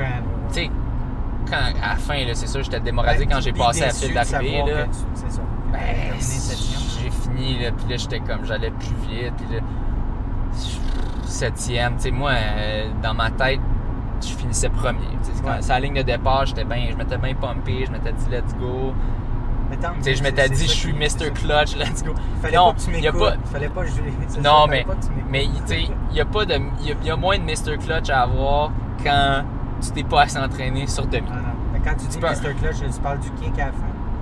tu sais, à la fin, c'est sûr, j'étais démoralisé Ben, quand j'ai passé la déçu file d'arrivée, C'est ça. Ben, j'ai fini, là, puis là, j'étais comme, j'allais plus vite, puis là, septième, tu sais, moi, euh, dans ma tête, je finissais premier. Quand- Ouais. la ligne de départ, j'étais bien, je m'étais bien pumpé, je m'étais dit, let's go. Sais, je m'étais dit, je suis Mr. Clutch, (laughs) let's go. Fallait Non, pas que tu y a pas- Fallait pas je... (laughs) (laughs) Non, ça, mais, pas mais il y a pas de, il y a, y a moins de Mr. Clutch à avoir quand tu t'es pas assez entraîné sur demi. Ah. Mais Quand tu dis peux- Mr. Clutch, tu parles du kick à la fin.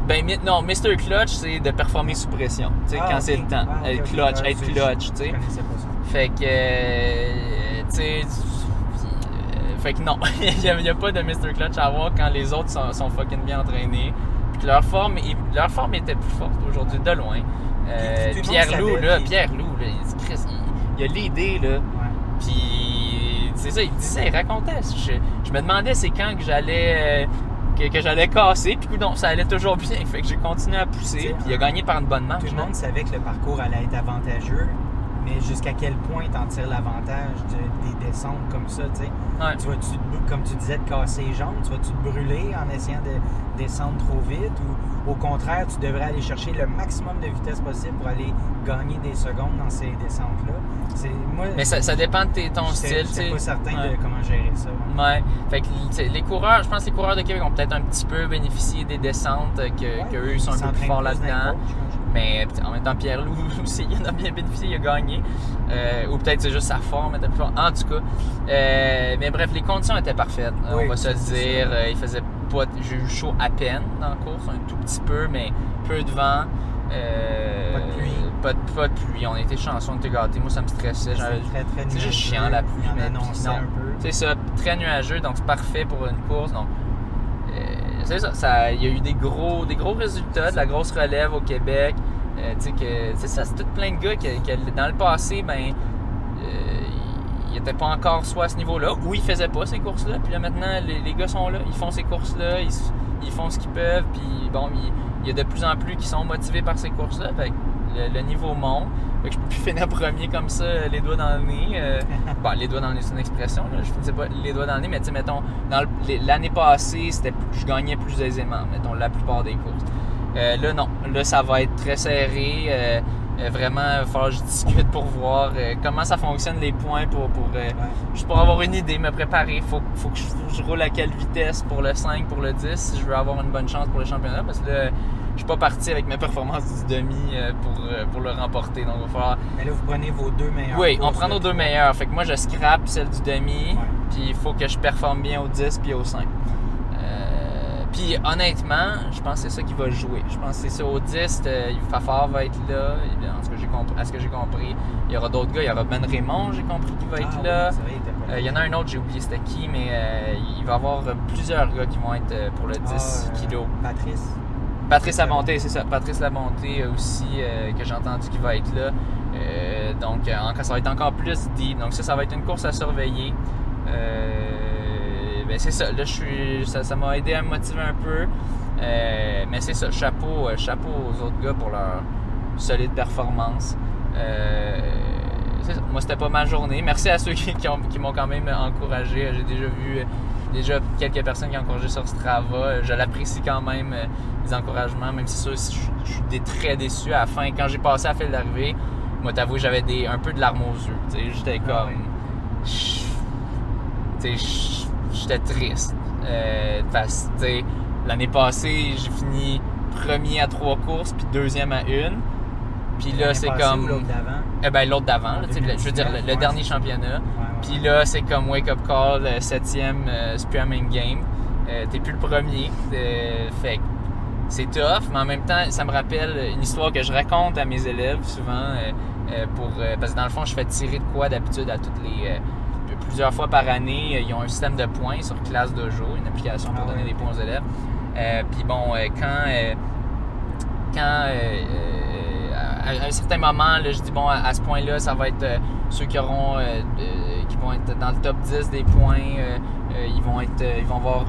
Ben, non, Mr. Clutch, c'est de performer sous pression. Tu sais, Ah, quand c'est le temps. Ah, ok. clutch, Ah, être clutch, tu Je sais. connaissais pas ça. Fait que, euh, tu sais, euh, fait que non, il n'y a pas de Mr. Clutch à avoir quand les autres sont, sont fucking bien entraînés. Leur forme, est- leur forme était plus forte aujourd'hui, de loin. Euh, Puis Pierre Loup, là, Pierre Loup, là, il, a l'idée, là. Ouais. Puis, c'est ça, il disait, il racontait. Je, je me demandais c'est quand que j'allais. euh, que, que j'allais casser, puis non, ça allait toujours bien. Fait que j'ai continué à pousser, puis il a gagné par une bonne marche. Tout le monde savait que le parcours allait être avantageux, mais jusqu'à quel point t'en tires l'avantage de- des descentes comme ça, tu sais? Ouais. Tu vas-tu, comme tu disais, te casser les jambes, tu vas-tu te brûler en essayant de descendre trop vite? Ou au contraire, tu devrais aller chercher le maximum de vitesse possible pour aller gagner des secondes dans ces descentes-là? C'est, moi, Mais ça, ça dépend de tes- ton style, tu sais. pas certain Ouais. de comment gérer ça. ouais. Ouais. Fait que les coureurs, je pense que les coureurs de Québec ont peut-être un petit peu bénéficié des descentes, que, que eux ils sont un peu plus forts là-dedans. Mais en même temps, Pierre Loup (laughs) aussi, il en a bien bénéficié, il a gagné. Euh, ou peut-être c'est juste sa forme était plus forte. En tout cas. Euh, mais bref, les conditions étaient parfaites. Oui, on va se le dire. ça. Euh, il faisait pas. J'ai eu chaud à peine dans la course, un tout petit peu, mais peu de vent. Euh, Pas de pluie. Pas de, pas de pluie. On était chanceux, on était gâtés. Moi, ça me stressait. C'est très, très c'est juste chiant la pluie. C'est ça, très nuageux, donc c'est parfait pour une course. Donc, c'est ça, ça, il y a eu des gros, des gros résultats, de la grosse relève au Québec. Euh, tu sais c'est tout plein de gars qui, dans le passé, ben, euh, ils n'étaient pas encore soit à ce niveau-là, ou ils faisaient pas ces courses-là. Puis là, maintenant, les, les gars sont là, ils font ces courses-là, ils, ils font ce qu'ils peuvent. Puis bon, il, y a de plus en plus qui sont motivés par ces courses-là. Le, le niveau monte. Fait que je peux plus (laughs) finir premier comme ça, les doigts dans le nez. Euh, (laughs) bon, les doigts dans le nez, c'est une expression. Là. Je ne sais pas les doigts dans le nez, mais tu sais, mettons, l'année passée, c'était je gagnais plus aisément, mettons, la plupart des courses. Euh, là, non. Là, ça va être très serré. Euh, euh, vraiment, il va falloir que je (laughs) discute pour voir euh, comment ça fonctionne les points pour, pour, euh, Ouais. juste pour avoir une idée, me préparer. Faut, faut, que je, roule à quelle vitesse pour le 5, pour le 10, si je veux avoir une bonne chance pour le championnat. Parce que là, je suis pas parti avec mes performances du demi euh, pour, euh, pour le remporter. Donc, il va falloir. Mais là, vous prenez vos deux meilleurs. Oui, on prend nos deux meilleurs. Fait que moi, je scrape celle du demi. Ouais. Puis il faut que je performe bien au 10 puis au 5. Euh, puis honnêtement, je pense que c'est ça qui va jouer. Je pense que c'est ça au 10, euh, Fafard va être là. En ce que j'ai compris, à ce que j'ai compris, il y aura d'autres gars. Il y aura Ben Raymond, j'ai compris, qui va être Ah, là. oui, il Euh, y en a un autre, j'ai oublié c'était qui, mais euh, il va y avoir plusieurs gars qui vont être pour le 10 Ah, kilos. Patrice. Patrice Labonté, c'est ça. Patrice Labonté euh, aussi, euh, que j'ai entendu qui va être là. Euh, donc, ça va être encore plus deep. Donc, ça, ça va être une course à surveiller. Ben, c'est ça. Là, je suis, ça, m'a aidé à me motiver un peu. Mais c'est ça. Chapeau, chapeau aux autres gars pour leur solide performance. Moi, c'était pas ma journée. Merci à ceux qui, (laughs) qui ont- qui m'ont quand même encouragé. J'ai déjà vu déjà quelques personnes qui ont encouragé sur Strava. Je l'apprécie quand même, euh, les encouragements, même si ça, je, je suis très déçu. À la fin, quand j'ai passé à la file d'arrivée, moi, t'avoue, j'avais des, un peu de larmes aux yeux. J'étais Ah comme. J'étais triste. Euh, parce que, l'année passée, j'ai fini premier à trois courses, puis deuxième à une. Puis là, c'est comme. l'autre d'avant? Eh ben, l'autre d'avant, je veux dire, le, le 2019, dernier championnat. Ouais, ouais, Puis là, c'est comme Wake Up Call, euh, septième, euh, même game. Euh, T'es plus le premier. Euh, fait que c'est tough, mais en même temps, ça me rappelle une histoire que je raconte à mes élèves souvent. euh, euh, pour, parce que dans le fond, je fais tirer de quoi d'habitude à toutes les. plusieurs fois par année. Ils ont un système de points sur Classe Dojo, une application pour Ah donner ouais. des points aux élèves. Puis bon, quand. quand à, un certain moment, là, je dis bon, à, à ce point-là, ça va être euh, ceux qui auront, euh, qui vont être dans le top 10 des points, euh, euh, ils vont être, euh, ils vont avoir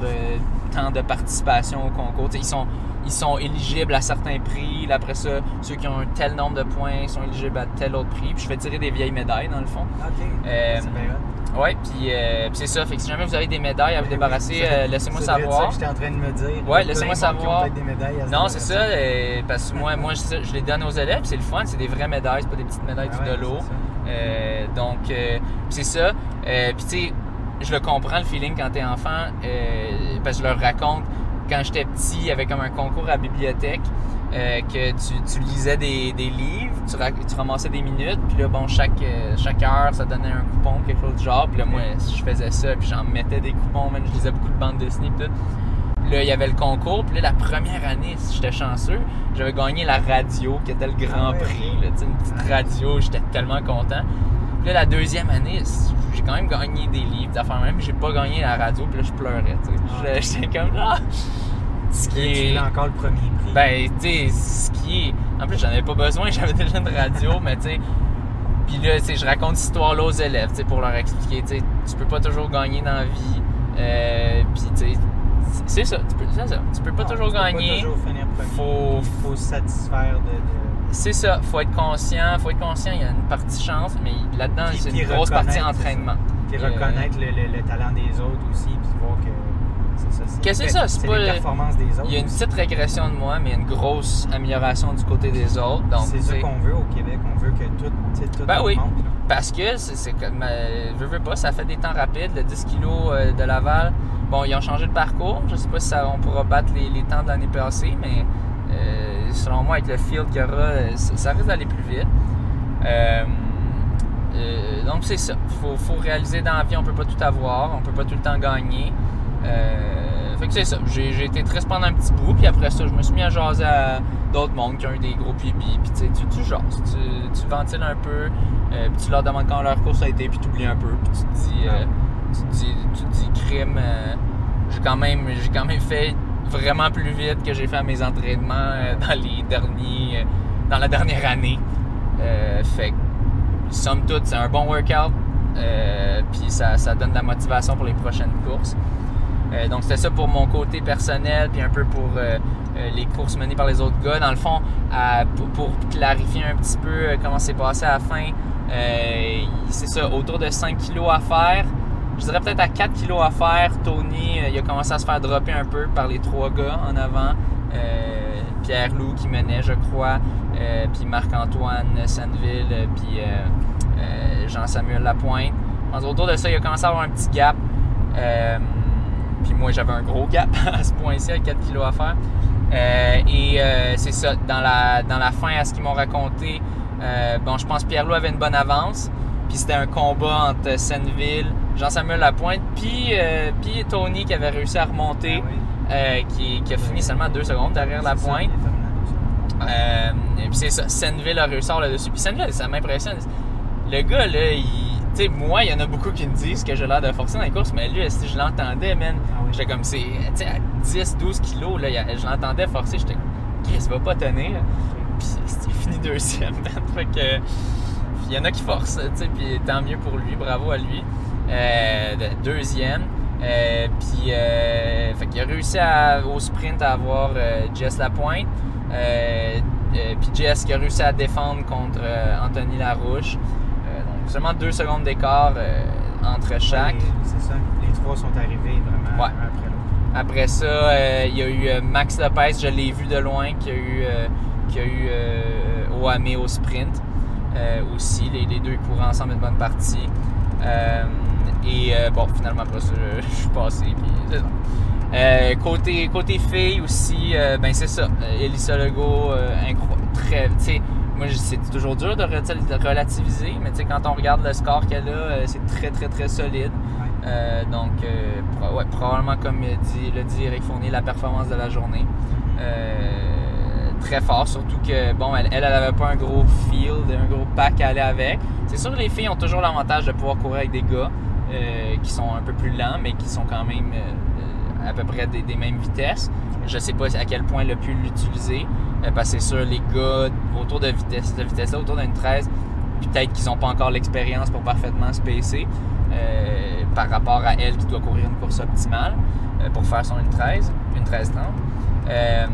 tant de participation au concours. Ils sont, ils sont éligibles à certains prix. Après ça, ceux qui ont un tel nombre de points sont éligibles à tel autre prix. Puis je fais tirer des vieilles médailles dans le fond. Ok. Euh, c'est. Ouais, puis, euh, puis c'est ça. Fait que si jamais vous avez des médailles à vous débarrasser, euh, laissez-moi doit être ça savoir. que j'étais en train de me dire. Ouais, laissez-moi savoir. des médailles à Non, c'est ça, parce que moi, moi c'est je les donne aux élèves, c'est le fun, c'est des vraies médailles, c'est pas des petites médailles Ah du ouais, de l'eau. Euh, donc, euh, c'est ça. Euh, puis tu sais, je le comprends le feeling quand t'es enfant, parce que je leur raconte, quand j'étais petit, il y avait comme un concours à la bibliothèque, que tu, lisais des, des livres, tu, ra- tu ramassais des minutes, puis là, bon, chaque, chaque heure, ça donnait un coupon, quelque chose du genre, puis là, moi, je faisais ça, puis j'en mettais des coupons, même, je lisais beaucoup de bandes dessinées, puis tout. Là, il y avait le concours. Puis là, la première année, si j'étais chanceux, j'avais gagné la radio, qui était le grand Ah ouais. prix. là, une petite radio, j'étais tellement content. Puis là, la deuxième année, j'ai quand même gagné des livres d'affaires même. J'ai pas gagné la radio, puis là, je pleurais. Ah. (laughs) J'étais comme là. Ce qui est. voulais encore le premier prix. Ben, tu sais, ce qui est. En plus, j'en avais pas besoin, (laughs) j'avais déjà une radio, mais tu sais. Puis là, tu sais, je raconte cette histoire-là aux élèves, tu sais, pour leur expliquer, tu sais, tu peux pas toujours gagner dans la vie. Euh, puis, tu sais, c'est ça, tu peux, c'est ça, tu peux pas Non, toujours tu peux gagner. Pas toujours finir premier. Faut- faut se satisfaire de. de- C'est ça, faut être conscient, faut être conscient, il y a une partie chance, mais là-dedans, c'est une grosse partie entraînement. Puis Euh, reconnaître le, le- le talent des autres aussi, puis voir que c'est ça. Que c'est ça, c'est pas les le- performances des autres. Il y a une petite régression de moi, mais une grosse amélioration du côté des autres. Donc, C'est ça qu'on veut au Québec. On veut que tout, tout Ben oui. là. Parce que c'est comme. euh, je veux pas, ça fait des temps rapides. Le 10 kg euh, de Laval, bon, ils ont changé de parcours. Je sais pas si on pourra battre les, temps de l'année passée, mais euh, selon moi, avec le field qu'il y aura, ça, risque d'aller plus vite. Donc c'est ça. Faut, faut réaliser dans la vie, on peut pas tout avoir, on peut pas tout le temps gagner. Fait que c'est ça. J'ai été triste pendant un petit bout, puis après ça, je me suis mis à jaser à d'autres mondes qui ont eu des gros pibis, puis tu tu, tu jases, tu, tu ventiles un peu, euh, puis tu leur demandes quand leur course a été, puis tu oublies un peu, puis tu te dis, euh, tu te dis, tu te dis, crime, euh, j'ai quand même, j'ai quand même fait vraiment plus vite que j'ai fait à mes entraînements euh, (laughs) dans les derniers, euh, dans la dernière année. Fait que, somme toute, c'est un bon workout, puis ça, ça donne de la motivation pour les prochaines courses. Euh, donc c'était ça pour mon côté personnel, puis un peu pour euh, euh, les courses menées par les autres gars. Dans le fond, pour, clarifier un petit peu comment c'est passé à la fin, c'est ça, autour de 5 kilos à faire. Je dirais peut-être à 4 kilos à faire. Tony, il a commencé à se faire dropper un peu par les trois gars en avant. Pierre Lou qui menait, je crois, puis Marc-Antoine Sandeville, euh, puis Jean-Samuel Lapointe. Autour de ça, il a commencé à avoir un petit gap. Puis moi, j'avais un gros gap (laughs) à ce point-ci, à 4 kilos à faire. Euh, et euh, c'est ça, dans la, dans la fin, à ce qu'ils m'ont raconté, euh, bon, je pense que Pierre-Loup avait une bonne avance. Puis c'était un combat entre Senneville, Jean-Samuel Lapointe, puis, puis Tony qui avait réussi à remonter, Ah oui. qui, qui a fini seulement deux secondes derrière Lapointe. et puis c'est ça, Senneville a réussi à avoir là-dessus. Puis Senneville, ça m'impressionne. Le gars, là, il. Tu sais, moi, il y en a beaucoup qui me disent que j'ai l'air de forcer dans les courses, mais lui, si je l'entendais, man, Ah oui. j'étais comme, c'est. Tu sais, à 10, 12 kilos, là, je l'entendais forcer, j'étais comme, Chris, va pas tenir. Puis c'était (laughs) fini deuxième. Fait que. Il y en a qui forcent, tu sais, puis tant mieux pour lui, bravo à lui. Euh, de- deuxième. Euh, puis, euh, fait qu'il a réussi à- au sprint à avoir Jess Lapointe. Puis Jess qui a réussi à défendre contre Anthony Larouche. Seulement deux secondes d'écart euh, entre chaque. Ouais, C'est ça. Les trois sont arrivés vraiment Ouais. après l'autre. Après ça, euh, il y a eu euh, Max Lopez, je l'ai vu de loin, qui a eu, qui a eu euh, Oamé au sprint aussi. Les, les deux courent ensemble une bonne partie. Et bon, finalement, après ça, je, (laughs) je suis passé. Puis. Euh, côté, côté filles aussi, euh, ben c'est ça. Elissa Legault, euh, incroyable. Très, moi, c'est toujours dur de, re- de relativiser, mais tu sais, quand on regarde le score qu'elle a, euh, c'est très, très, très solide. Euh, donc, euh, ouais, probablement, comme dit, le dit Eric Fournier, la performance de la journée. Euh, très fort, surtout que, bon, elle, elle, elle avait pas un gros field, un gros pack à aller avec. C'est sûr que les filles ont toujours l'avantage de pouvoir courir avec des gars qui sont un peu plus lents, mais qui sont quand même à peu près des, mêmes vitesses. Je sais pas à quel point elle a pu l'utiliser, euh, parce que c'est sûr, les gars autour de vitesse, de vitesse autour d'une 13, peut-être qu'ils n'ont pas encore l'expérience pour parfaitement se pacer euh, par rapport à elle qui doit courir une course optimale euh, pour faire son 1.13, une 13-30. Euh,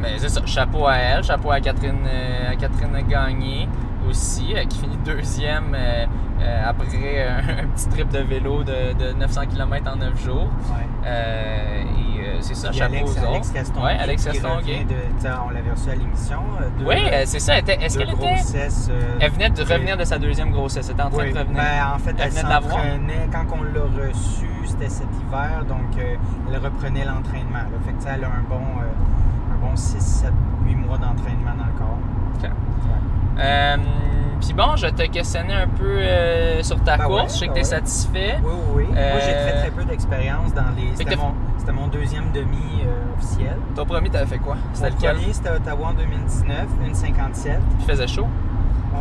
mais c'est ça, chapeau à elle, chapeau à Catherine, à Catherine Gagné aussi, qui finit deuxième euh, après un, (laughs) un petit trip de vélo de, de 900 km en 9 jours. Ouais. Euh, et euh, c'est ça, chapeau Alex, aux autres. Alex Castonguay. Ouais, Alex qui Castonguay. revient de- on l'avait reçu à l'émission. Oui, c'est ça. Est-ce qu'elle était. Elle venait de revenir de sa deuxième grossesse. Elle était en train Oui, de revenir. ben, en fait, Elle elle, venait de l'avoir. s'entraînait. Quand on l'a reçue, c'était cet hiver, donc elle reprenait l'entraînement. Fait que, elle a un bon, un bon 6, 7, 8 mois d'entraînement dans le corps. Euh, puis bon, je te questionnais un peu euh, sur ta Ben course. ouais, je sais que ben tu es ouais. satisfait. Oui, oui, oui. Moi, j'ai Euh, très, très peu d'expérience dans les. C'était mon, deuxième demi euh, officiel. Ton premier, t'avais fait quoi? C'était lequel? premier, c'était Ottawa en 2019, une 57. Il faisait chaud? Oh,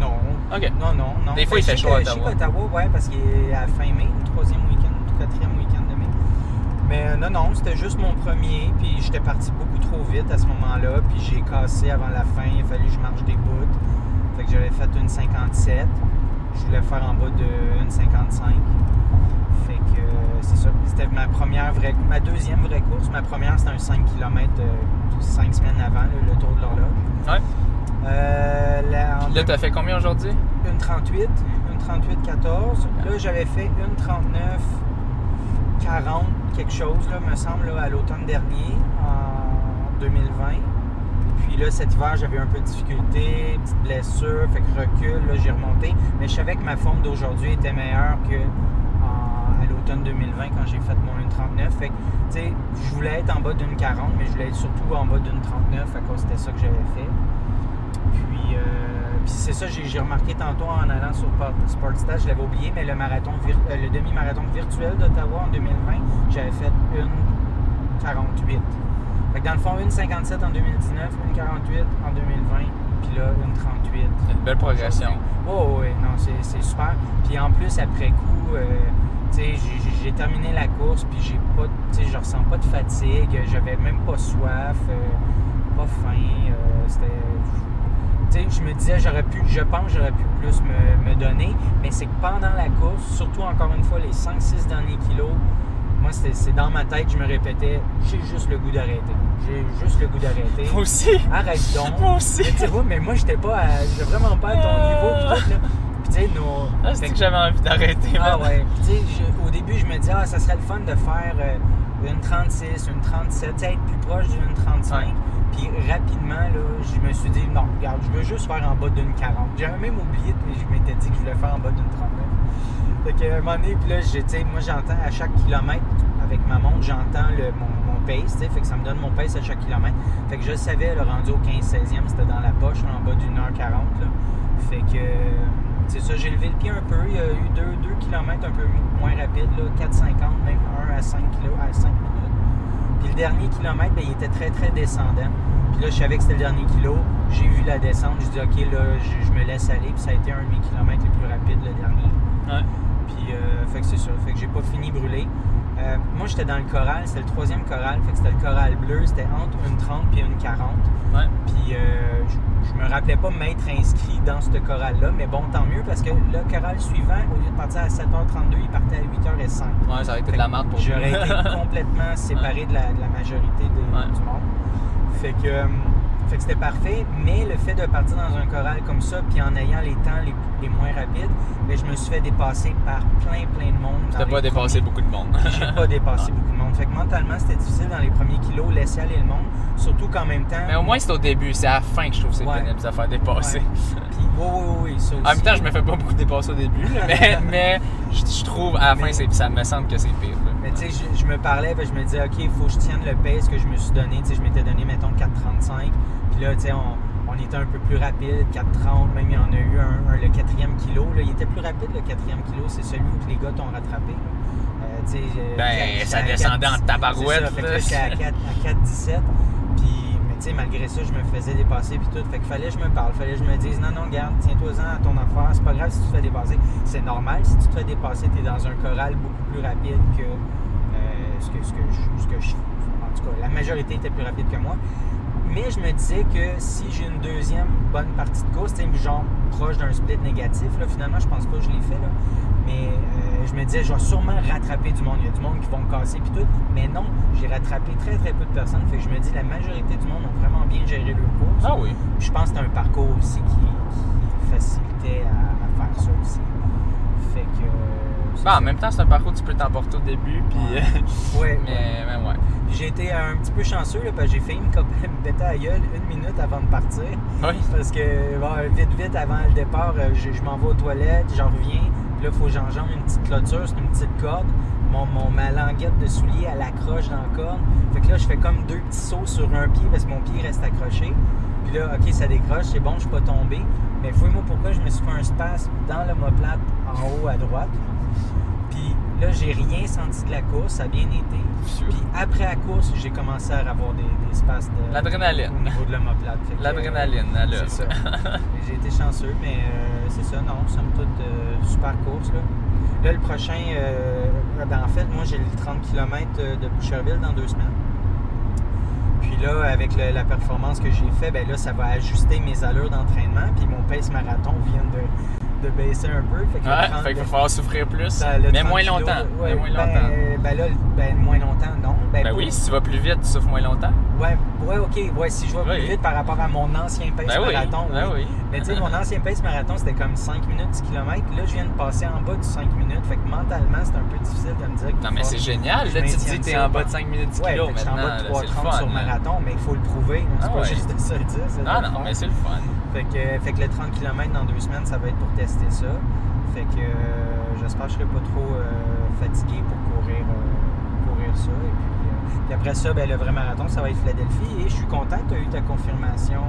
non. Ok. Non, non, non. Des fois, il Je fait chaud à que- Je Ottawa. ouais, parce qu'il est à fin mai, le troisième week-end, le quatrième week-end de mai. Mais non, non, c'était juste mon premier, puis j'étais parti beaucoup trop vite à ce moment-là, puis j'ai cassé avant la fin, il a fallu que je marche des bouts. Fait que j'avais fait une 57. Je voulais faire en bas de une 55. Fait que euh, c'est ça. C'était ma première vraie, ma deuxième vraie course. Ma première, c'était un 5 km 5 semaines avant, là, le tour de l'horloge. Ouais. Euh, en Là, t'as fait combien aujourd'hui? une 38, une 38 14. Là, j'avais fait une 39 40 quelque chose, là, me semble, là, à l'automne dernier, en 2020. Puis là, cet hiver, j'avais un peu de difficulté, petite blessure, fait que recul, là, j'ai remonté. Mais je savais que ma forme d'aujourd'hui était meilleure que à l'automne 2020 quand j'ai fait mon 1,39. Fait que, tu sais, je voulais être en bas d'une 40, mais je voulais être surtout en bas d'une 39, à cause c'était ça que j'avais fait. Puis, euh, c'est ça, j'ai remarqué tantôt en allant sur Port- Sportstat, je l'avais oublié, mais le euh, le demi-marathon virtuel d'Ottawa en 2020, j'avais fait une 48. Fait que dans le fond, une 57 en 2019, une 48 en 2020, puis là, une 38. C'est une belle progression. Oh oui, non, c'est super. Puis en plus, après coup, euh, j'ai- terminé la course, puis j'ai pas, je ressens pas de fatigue, j'avais même pas soif, euh, pas faim, euh, c'était... Je me disais, j'aurais pu, je pense que j'aurais pu plus me, me donner, mais c'est que pendant la course, surtout encore une fois, les 5-6 derniers kilos, moi, c'est dans ma tête, je me répétais, j'ai juste le goût d'arrêter. J'ai juste le goût d'arrêter. Moi aussi! Arrête (laughs) donc. Moi aussi! Mais tu vois, mais moi, j'étais pas à, j'étais vraiment pas à ton niveau. Puis. Puis tu sais, nos. Ah, c'est que- que j'avais envie d'arrêter. ah ouais. Puis tu sais, au début, je me disais, ah, ça serait le fun de faire euh, une 36, une 37, tu sais, être plus proche d'une 35. Ouais. Puis rapidement, là, je me suis dit, non, regarde, je veux juste faire en bas d'une 40. J'avais même oublié, mais je m'étais dit que je voulais faire en bas d'une 39. Fait qu'à un moment donné, puis là, sais, moi, j'entends à chaque kilomètre, avec ma montre, j'entends mon, mon pace, fait que ça me donne mon pace à chaque kilomètre. Fait que je savais, le rendu au 15-16e, c'était dans la poche, en bas d'une heure 40, là. Fait que, c'est ça, j'ai levé le pied un peu. Il y a eu 2 km un peu moins rapide, là, 4,50, même 1 à 5 km, à 5 minutes. Puis le dernier kilomètre, ben, il était très, très descendant. Puis là, je savais que c'était le dernier kilo. J'ai vu la descente. Je dis, OK, là, je, je me laisse aller. Puis ça a été un de mes kilomètres les plus rapides, le dernier. Ouais. Puis, euh, fait que c'est ça. Fait que j'ai pas fini brûlé. Euh, moi, j'étais dans le choral. C'était le troisième choral. Fait que c'était le choral bleu. C'était entre une 30 puis une 40. Ouais. Puis, euh, je, je me rappelais pas m'être inscrit dans ce choral-là. Mais bon, tant mieux parce que le choral suivant, au lieu de partir à 7h32, il partait à 8h05. Ouais, ça aurait été de la merde pour J'aurais été (laughs) complètement séparé de, la, de la majorité Ouais. du monde. Fait que, fait que c'était parfait, mais le fait de partir dans un choral comme ça, puis en ayant les temps les, les moins rapides, ben, je me suis fait dépasser par plein, plein de monde. T'as pas dépassé premiers- beaucoup de monde. (laughs) J'ai pas dépassé beaucoup de monde. Fait que mentalement, c'était difficile dans les premiers kilos, laisser aller le monde. Surtout qu'en même temps. Mais au moins, c'est au début. C'est à la fin que je trouve que c'est Ouais. pénible de se faire dépasser. Ouais. (laughs) Puis, oui, oui, oui, ça En même temps, je me fais pas beaucoup dépasser au début, mais, (laughs) mais je, je trouve à la fin, Mais- ça me semble que c'est pire. là. Mais tu sais, je, je me parlais, ben, je me disais, OK, il faut que je tienne le pace que je me suis donné. Tu sais, je m'étais donné, mettons, 4,35. Puis là, tu sais, on, on était un peu plus rapide, 4,30. Même, il y en a eu un, un- le quatrième kilo. Là, il était plus rapide, le quatrième kilo. C'est celui où les gars t'ont rattrapé. Euh, Ben, ça descendait 4, en tabarouette, ça, fait que j'étais à 4 à 4,17. Puis, mais tu sais, malgré ça, je me faisais dépasser. Puis tout. Fait qu'il fallait que je me parle. fallait que je me dise, non, non, garde, tiens-toi-en à ton affaire. C'est pas grave si tu te fais dépasser. C'est normal. Si tu te fais dépasser, tu es dans un choral beaucoup plus rapide que euh, ce, que, ce, que je, ce que je. En tout cas, la majorité était plus rapide que moi. Mais je me disais que si j'ai une deuxième bonne partie de course, genre proche d'un split négatif, là, finalement, je pense pas que je l'ai fait. Là. Mais euh, je me disais, je vais sûrement rattraper du monde. Il y a du monde qui vont me casser puis tout. Mais non, j'ai rattrapé très très peu de personnes. Fait que je me dis, la majorité du monde ont vraiment bien géré leur course. Ah oui. Puis je pense que c'était un parcours aussi qui, qui facilitait à, à faire ça aussi. Fait que. Euh, Bah, en même temps, c'est un parcours que tu peux t'emporter au début, puis. Ouais, ouais. mais, ouais. J'ai été un petit peu chanceux là, parce que j'ai failli me, me péter à gueule une minute avant de partir. Oui. Parce que bon, vite, vite, avant le départ, euh, je, je m'en vais aux toilettes, j'en reviens. Puis là, il faut que j'enjambe une petite clôture, c'est une petite corde. Mon, mon- ma languette de soulier, elle accroche dans la corde. Fait que là, je fais comme deux petits sauts sur un pied parce que mon pied reste accroché. Puis là, OK, ça décroche, c'est bon, je suis pas tombé. Mais fouille-moi pourquoi je me suis fait un spasme dans l'omoplate en haut à droite. Puis là, j'ai rien senti de la course, ça a bien été. Puis après la course, j'ai commencé à avoir des, des spasmes de, L'adrénaline. au niveau de que, L'adrénaline, à euh, l'œuvre. C'est ça. (laughs) j'ai été chanceux, mais euh, c'est ça, non, somme toute, euh, super course. Là. Là, le prochain, euh, ben, en fait, moi, j'ai le 30 km de Boucherville dans deux semaines. Puis là, avec le- la performance que j'ai fait, ben là, ça va ajuster mes allures d'entraînement. Puis mon pace marathon vient de, de baisser un peu. Fait que Ouais, 30 fait qu'il va falloir souffrir plus. mais 30 moins kilos, longtemps. ouais, mais moins ben, longtemps. Ben, là, ben, moins longtemps, non. Ben, Ben oui, si tu vas plus vite, tu souffres moins longtemps. Ouais, ouais, ok. Ouais, si je vais plus Oui. vite par rapport à mon ancien pace Ben oui, marathon. ben oui. Mais tu sais, mon ancien pace marathon, c'était comme 5 minutes 10 km. Là, je viens de passer en bas du 5 minutes. Fait que mentalement, c'est un peu difficile de me dire que Non, mais c'est génial. Là, tu te dis que t'es ça. en bas de 5 minutes 10 Ouais, que je suis en bas de là, c'est le 3,30 fun. sur marathon, mais il faut le prouver. là. C'est Ah pas ouais. juste de se le dire. Non, non, mais c'est le fun. Fait que, fait que le 30 km dans deux semaines, ça va être pour tester ça. Fait que euh, j'espère que je serai pas trop euh, fatigué pour courir, euh, courir ça. Et puis, puis après ça, ben, le vrai marathon, ça va être Philadelphie. Et je suis content que tu as eu ta confirmation.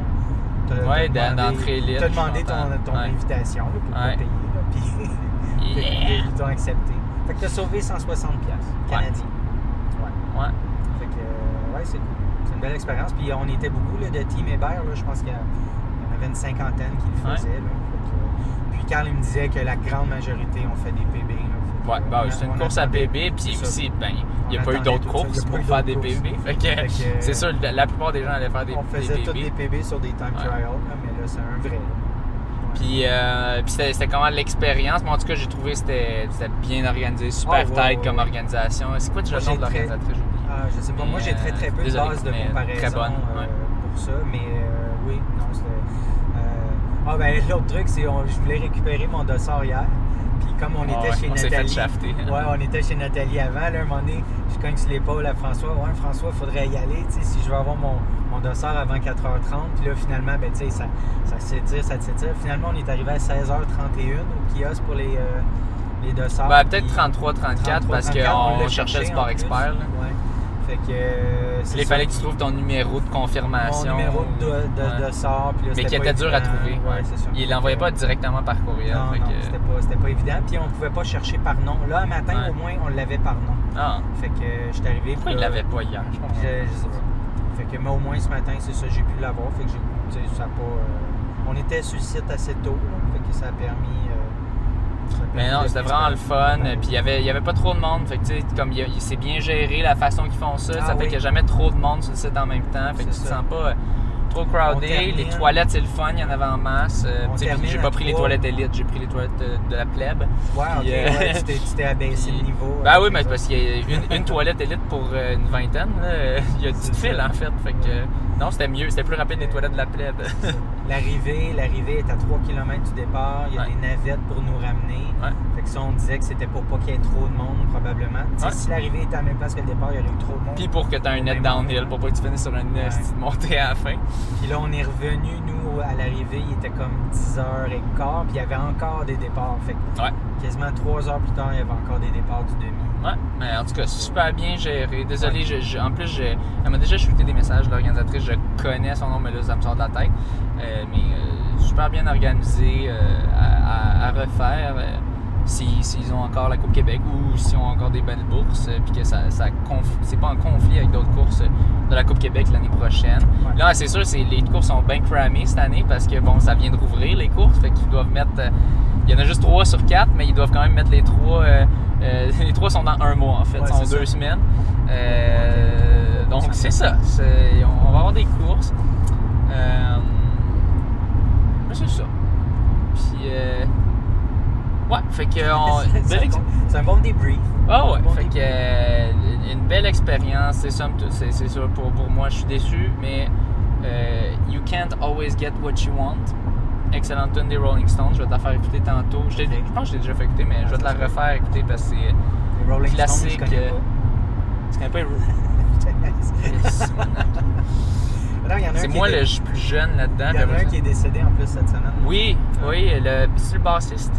Demandé- d'entrée libre, je suis demandé ton, content. ton Ouais. invitation là, pour Ouais. payer. Puis (laughs) Yeah! ils t'ont accepté. Fait que tu as sauvé 160$ piastres canadiens. Ouais. Ouais. Fait que, euh, ouais, c'est cool. C'est une belle expérience. Puis on était beaucoup là, de Team Hébert. Là. Je pense qu'il y, en avait une cinquantaine qui le faisaient. là. Fait que, euh, puis Carl, il me disait que la grande majorité ont fait des PB. Ouais, bah, c'est une course à PB, puis aussi, ben, il n'y a pas eu d'autres courses pour faire des. PB. Fait que, c'est sûr, la, plupart des gens allaient faire des, On faisait des tous PB. des PB sur des time trials, mais là, c'est un vrai. Puis, euh, puis c'était, comment l'expérience? Moi, en tout cas, j'ai trouvé que c'était, bien organisé, super ouais, tight comme organisation. C'est quoi déjà le nom de l'organisatrice? Ah, je sais pas. Mais, Moi, j'ai très très peu de base de comparaison très bonne, euh, ouais. pour ça, mais euh, oui, non, c'était. Euh, Ah, ben l'autre truc, c'est on, je voulais récupérer mon dossard hier. Puis comme on Ah était chez on fait Nathalie. shafter. (laughs) Ouais, on était chez Nathalie avant. Là, un moment donné, je cogne sur l'épaule à François. Ouais, François, il faudrait y aller. Tu sais, si je veux avoir mon, mon dossard avant 4h30. Puis là, finalement, ben, tu sais, ça, ça s'étire, ça s'étire. Finalement, on est arrivé à 16h31 au kiosque pour les, euh, les dossards. Ben, peut-être Puis 33, 34 parce 33, on qu'on cherchait sport expert. là. Ouais. Fait que. Il fallait que tu trouves ton numéro de mon confirmation. numéro de, de, Ouais. dossard. Puis là, Mais qui était dur à trouver. Ouais, c'est ça. Il l'envoyait pas directement par courriel. Non, non, que- c'était pas, évident. Puis on pouvait pas chercher par nom. Là, un matin, au moins, on l'avait par nom. Ah, Fait que euh, j'étais arrivé. pourquoi il l'avait pas hier? Je comprends. je, je sais pas. Fait que, mais au moins, ce matin, c'est ça, j'ai pu l'avoir. Fait que j'ai, ça pas. euh, on était sur le site assez tôt. là. fait que ça a permis. euh, Mais non, c'était vraiment le fun. Ouais. Puis il y avait, y avait pas trop de monde. Fait que tu sais, comme c'est bien géré la façon qu'ils font ça, Ah ça fait qu'il n'y a jamais trop de monde sur le site en même temps. Fait que tu C'est te sens pas euh, trop crowded. termine. Les toilettes, c'est le fun, il y en avait en masse. Euh, j'ai pas pris les toilettes élite, j'ai pris les toilettes euh, de la plèbe. Puis, euh, ouais, tu, t'es, (laughs) abaissé le niveau. Ben avec oui, mais les parce qu'il y a une, une toilette élite pour euh, une vingtaine. là. (laughs) Il y a une petite file en fait. Fait que non, c'était mieux, c'était plus rapide des toilettes de la plèbe. (laughs) L'arrivée, l'arrivée est à 3 km du départ. Il y a Ouais. des navettes pour nous ramener. Ouais. Fait que ça, on disait que c'était pour pas qu'il y ait trop de monde, probablement. Si l'arrivée était à la même place que le départ, il y aurait eu trop de monde. Puis pour que tu aies un net downhill, pour pas que tu finisses sur une montée à la fin. Puis là, on est revenu, nous, à l'arrivée, il était comme 10h15, puis il y avait encore des départs. Fait que Ouais. quasiment 3 heures plus tard, il y avait encore des départs du demi. Ouais, mais en tout cas, super bien géré. Désolé, je, je- en plus, je, elle m'a déjà shooté des messages, l'organisatrice, je connais son nom, mais là, ça me sort de la tête. Euh, mais euh, super bien organisé euh, à, à- à refaire. euh, si- S'ils ont encore la Coupe Québec ou s'ils ont encore des belles bourses, puis que ça, c'est pas en conflit avec d'autres courses de la Coupe Québec l'année prochaine. Ouais. Là, c'est sûr, c'est, les courses sont bien cramées cette année parce que bon, ça vient de rouvrir les courses, fait qu'ils doivent mettre. euh, il y en a juste trois sur quatre, mais ils doivent quand même mettre les trois. euh, euh, (laughs) les trois sont dans un mois en fait, Ouais, sont deux ça. semaines. Donc c'est ça. on va avoir des courses. C'est ça. Puis euh, ouais, fait que on, (laughs) c'est, belle un ex- bon, c'est un bon débrief. Ah ouais, Bon fait que euh, une belle expérience, c'est ça, c'est, c'est sûr pour, pour moi, je suis déçu, mais euh, you can't always get what you want. Excellente tune des Rolling Stones, je vais te la faire écouter tantôt. Je, je pense que je l'ai déjà fait écouter, mais je vais te la peut. refaire écouter parce que c'est. Rolling Classique, Stones, je connais euh, C'est pas. Moi le plus jeune là-dedans. Il y en a un qui est décédé en plus cette semaine. Oui, Ah. oui, le, c'est le bassiste.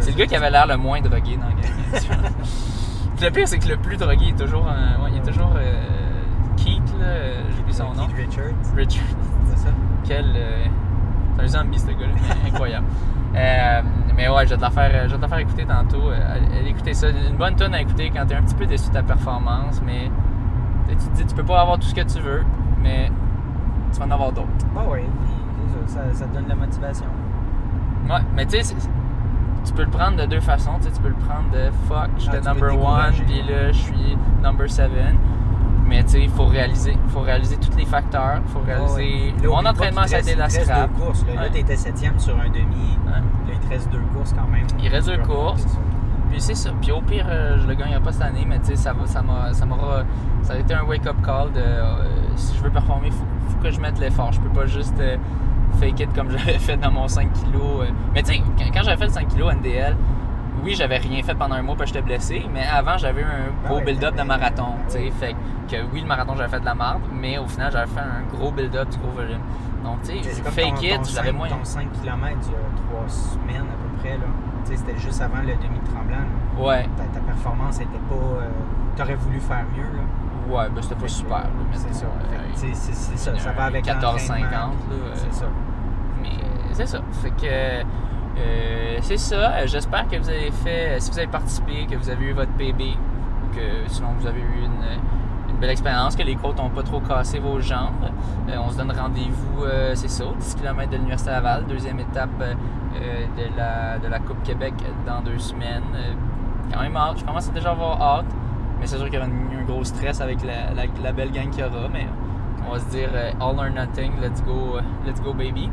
C'est le gars qui avait l'air le moins drogué dans la (laughs) gang. Le pire, c'est que le plus drogué est toujours. euh, ouais, il est toujours. euh, Keith, là, euh, j'ai oublié son nom. Keith Richards. Richard. C'est ça. Quel. euh, c'est un zombie, ce gars-là. (laughs) Incroyable. Euh, mais ouais, je vais te la faire, je vais te la faire écouter tantôt. Écouter ça. Une bonne tonne à écouter quand tu es un petit peu déçu de ta performance, mais tu te dis, tu peux pas avoir tout ce que tu veux, mais tu vas en avoir d'autres. Bah oui, puis c'est ça, ça, te donne de la motivation. Ouais, mais tu sais, tu peux le prendre de deux façons. Tu sais, tu peux le prendre de fuck, j'étais Ah, tu number one, puis là, je suis number seven. Mais tu sais, il faut réaliser. Il faut réaliser tous les facteurs. Il faut réaliser. Là, Mon entraînement, ça a été la scrap. deux courses. Là, Là, Ouais. t'étais septième sur un demi. Ouais. Là, il te reste deux courses quand même. Il reste deux Tu courses. Puis c'est ça. Puis au pire, euh, je le gagnerai pas cette année, mais tu sais, ça va- ça m'a, ça m'aura, ça a été un wake-up call de euh, si je veux performer, faut, faut que je mette l'effort. Je peux pas juste euh, fake it comme (laughs) j'avais fait dans mon 5 kg. Mais tu sais, quand, j'avais fait le 5 kg NDL, oui, j'avais rien fait pendant un mois parce que j'étais blessé, mais avant, j'avais eu un Ah gros ouais, build-up de marathon. Tu sais, fait que oui, le marathon, j'avais fait de la merde, mais au final, j'avais fait un gros build-up du gros volume. Donc, tu sais, fake ton, it, j'avais 5, moins. ton 5 km il y a trois semaines à peu près. Là. Tu sais, C'était juste avant le demi-tremblant. Ouais, Ta, ta performance était pas. euh, T'aurais voulu faire mieux. Là. Ouais, ben c'était pas super. là, mais C'est ça. Fait C'est c'est ça. Ça va avec 14,50, l'entraînement, là, euh, C'est ça. Mais euh, c'est ça. Fait que euh, c'est ça. J'espère que vous avez fait, si vous avez participé, que vous avez eu votre PB, que sinon vous avez eu une, une belle expérience, que les côtes n'ont pas trop cassé vos jambes. Euh, on se donne rendez-vous, euh, c'est ça, au 10 km de l'Université Laval, deuxième étape de, la, de la Coupe Québec dans deux semaines. Quand même hâte. Je commence à déjà avoir hâte. Mais c'est sûr qu'il y aura un, un gros stress avec la, la- la belle gang qu'il y aura. Mais on va se dire euh, all or nothing, let's go, euh, let's go baby.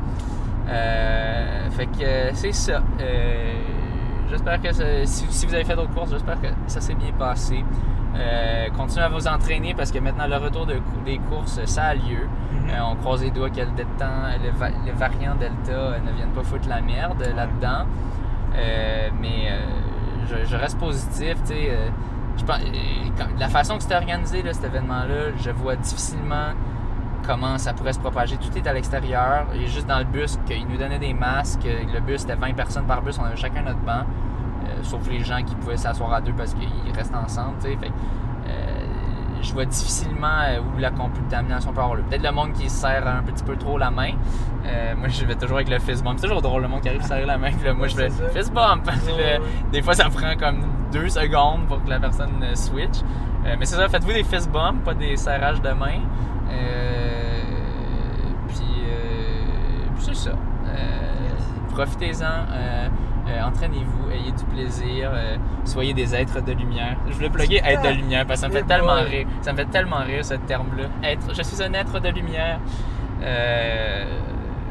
Euh, fait que c'est ça. Euh, j'espère que ça- si, si vous avez fait d'autres courses, j'espère que ça s'est bien passé. Euh, continuez à vous entraîner parce que maintenant le retour de des courses, ça a lieu. Mhm. Euh, on croise les doigts que le, le, va- le variant Delta ne vienne pas foutre la merde là-dedans. Mais je, je reste positif. sais, je la façon que c'était organisé, cet événement-là, je vois difficilement comment ça pourrait se propager. Tout est à l'extérieur. Et juste dans le bus, qu'ils nous donnaient des masques. Le bus, c'était 20 personnes par bus. On avait chacun notre banc. Euh, sauf les gens qui pouvaient s'asseoir à deux parce qu'ils restent ensemble. euh, je vois difficilement euh, où la contamination peut avoir lieu. Peut-être le monde qui se serre un petit peu trop la main. Euh, moi, je vais toujours avec le fist bump. C'est toujours drôle, le monde qui arrive à serrer la main. Puis là, moi, je fais ça. fist bump. Des fois, ça prend comme deux secondes pour que la personne euh, switch. Euh, mais c'est ça, faites-vous des fist bumps, pas des serrages de main. Euh, puis, euh, puis c'est ça. Profitez-en. Euh, entraînez-vous, ayez du plaisir, euh, soyez des êtres de lumière. Je voulais plugger être de lumière parce que ça me fait tellement rire. Ça me fait tellement rire ce terme-là. Être, je suis un être de lumière. Euh,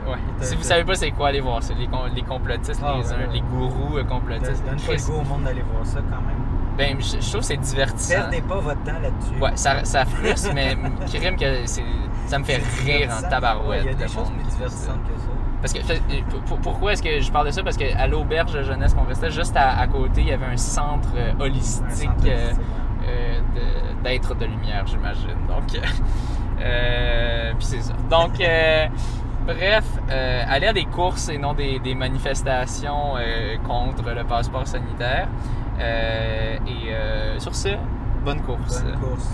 ouais. Si vous savez pas c'est quoi, allez voir ça. Les, les complotistes, Ah, les, ouais, ouais. les gourous complotistes. Donne pas le goût au monde d'aller voir ça quand même. ben, je, je trouve que c'est divertissant. Perdez pas votre temps là-dessus. Ouais, ça, ça frustre, mais (laughs) crime que c'est, ça me fait rire en tabarouette. Ouais, Il y a des choses monde plus divertissantes que ça. Parce que euh, pour- pourquoi est-ce que je parle de ça? Parce qu'à l'auberge de jeunesse qu'on restait, juste à, à côté, il y avait un centre euh, holistique euh, euh, d'être de lumière, j'imagine. Donc, (laughs) euh, puis c'est ça. Donc, euh, (laughs) bref, euh, aller à des courses et non des, des manifestations euh, contre le passeport sanitaire. Euh, et euh, sur ce, bonne course. Bonne course.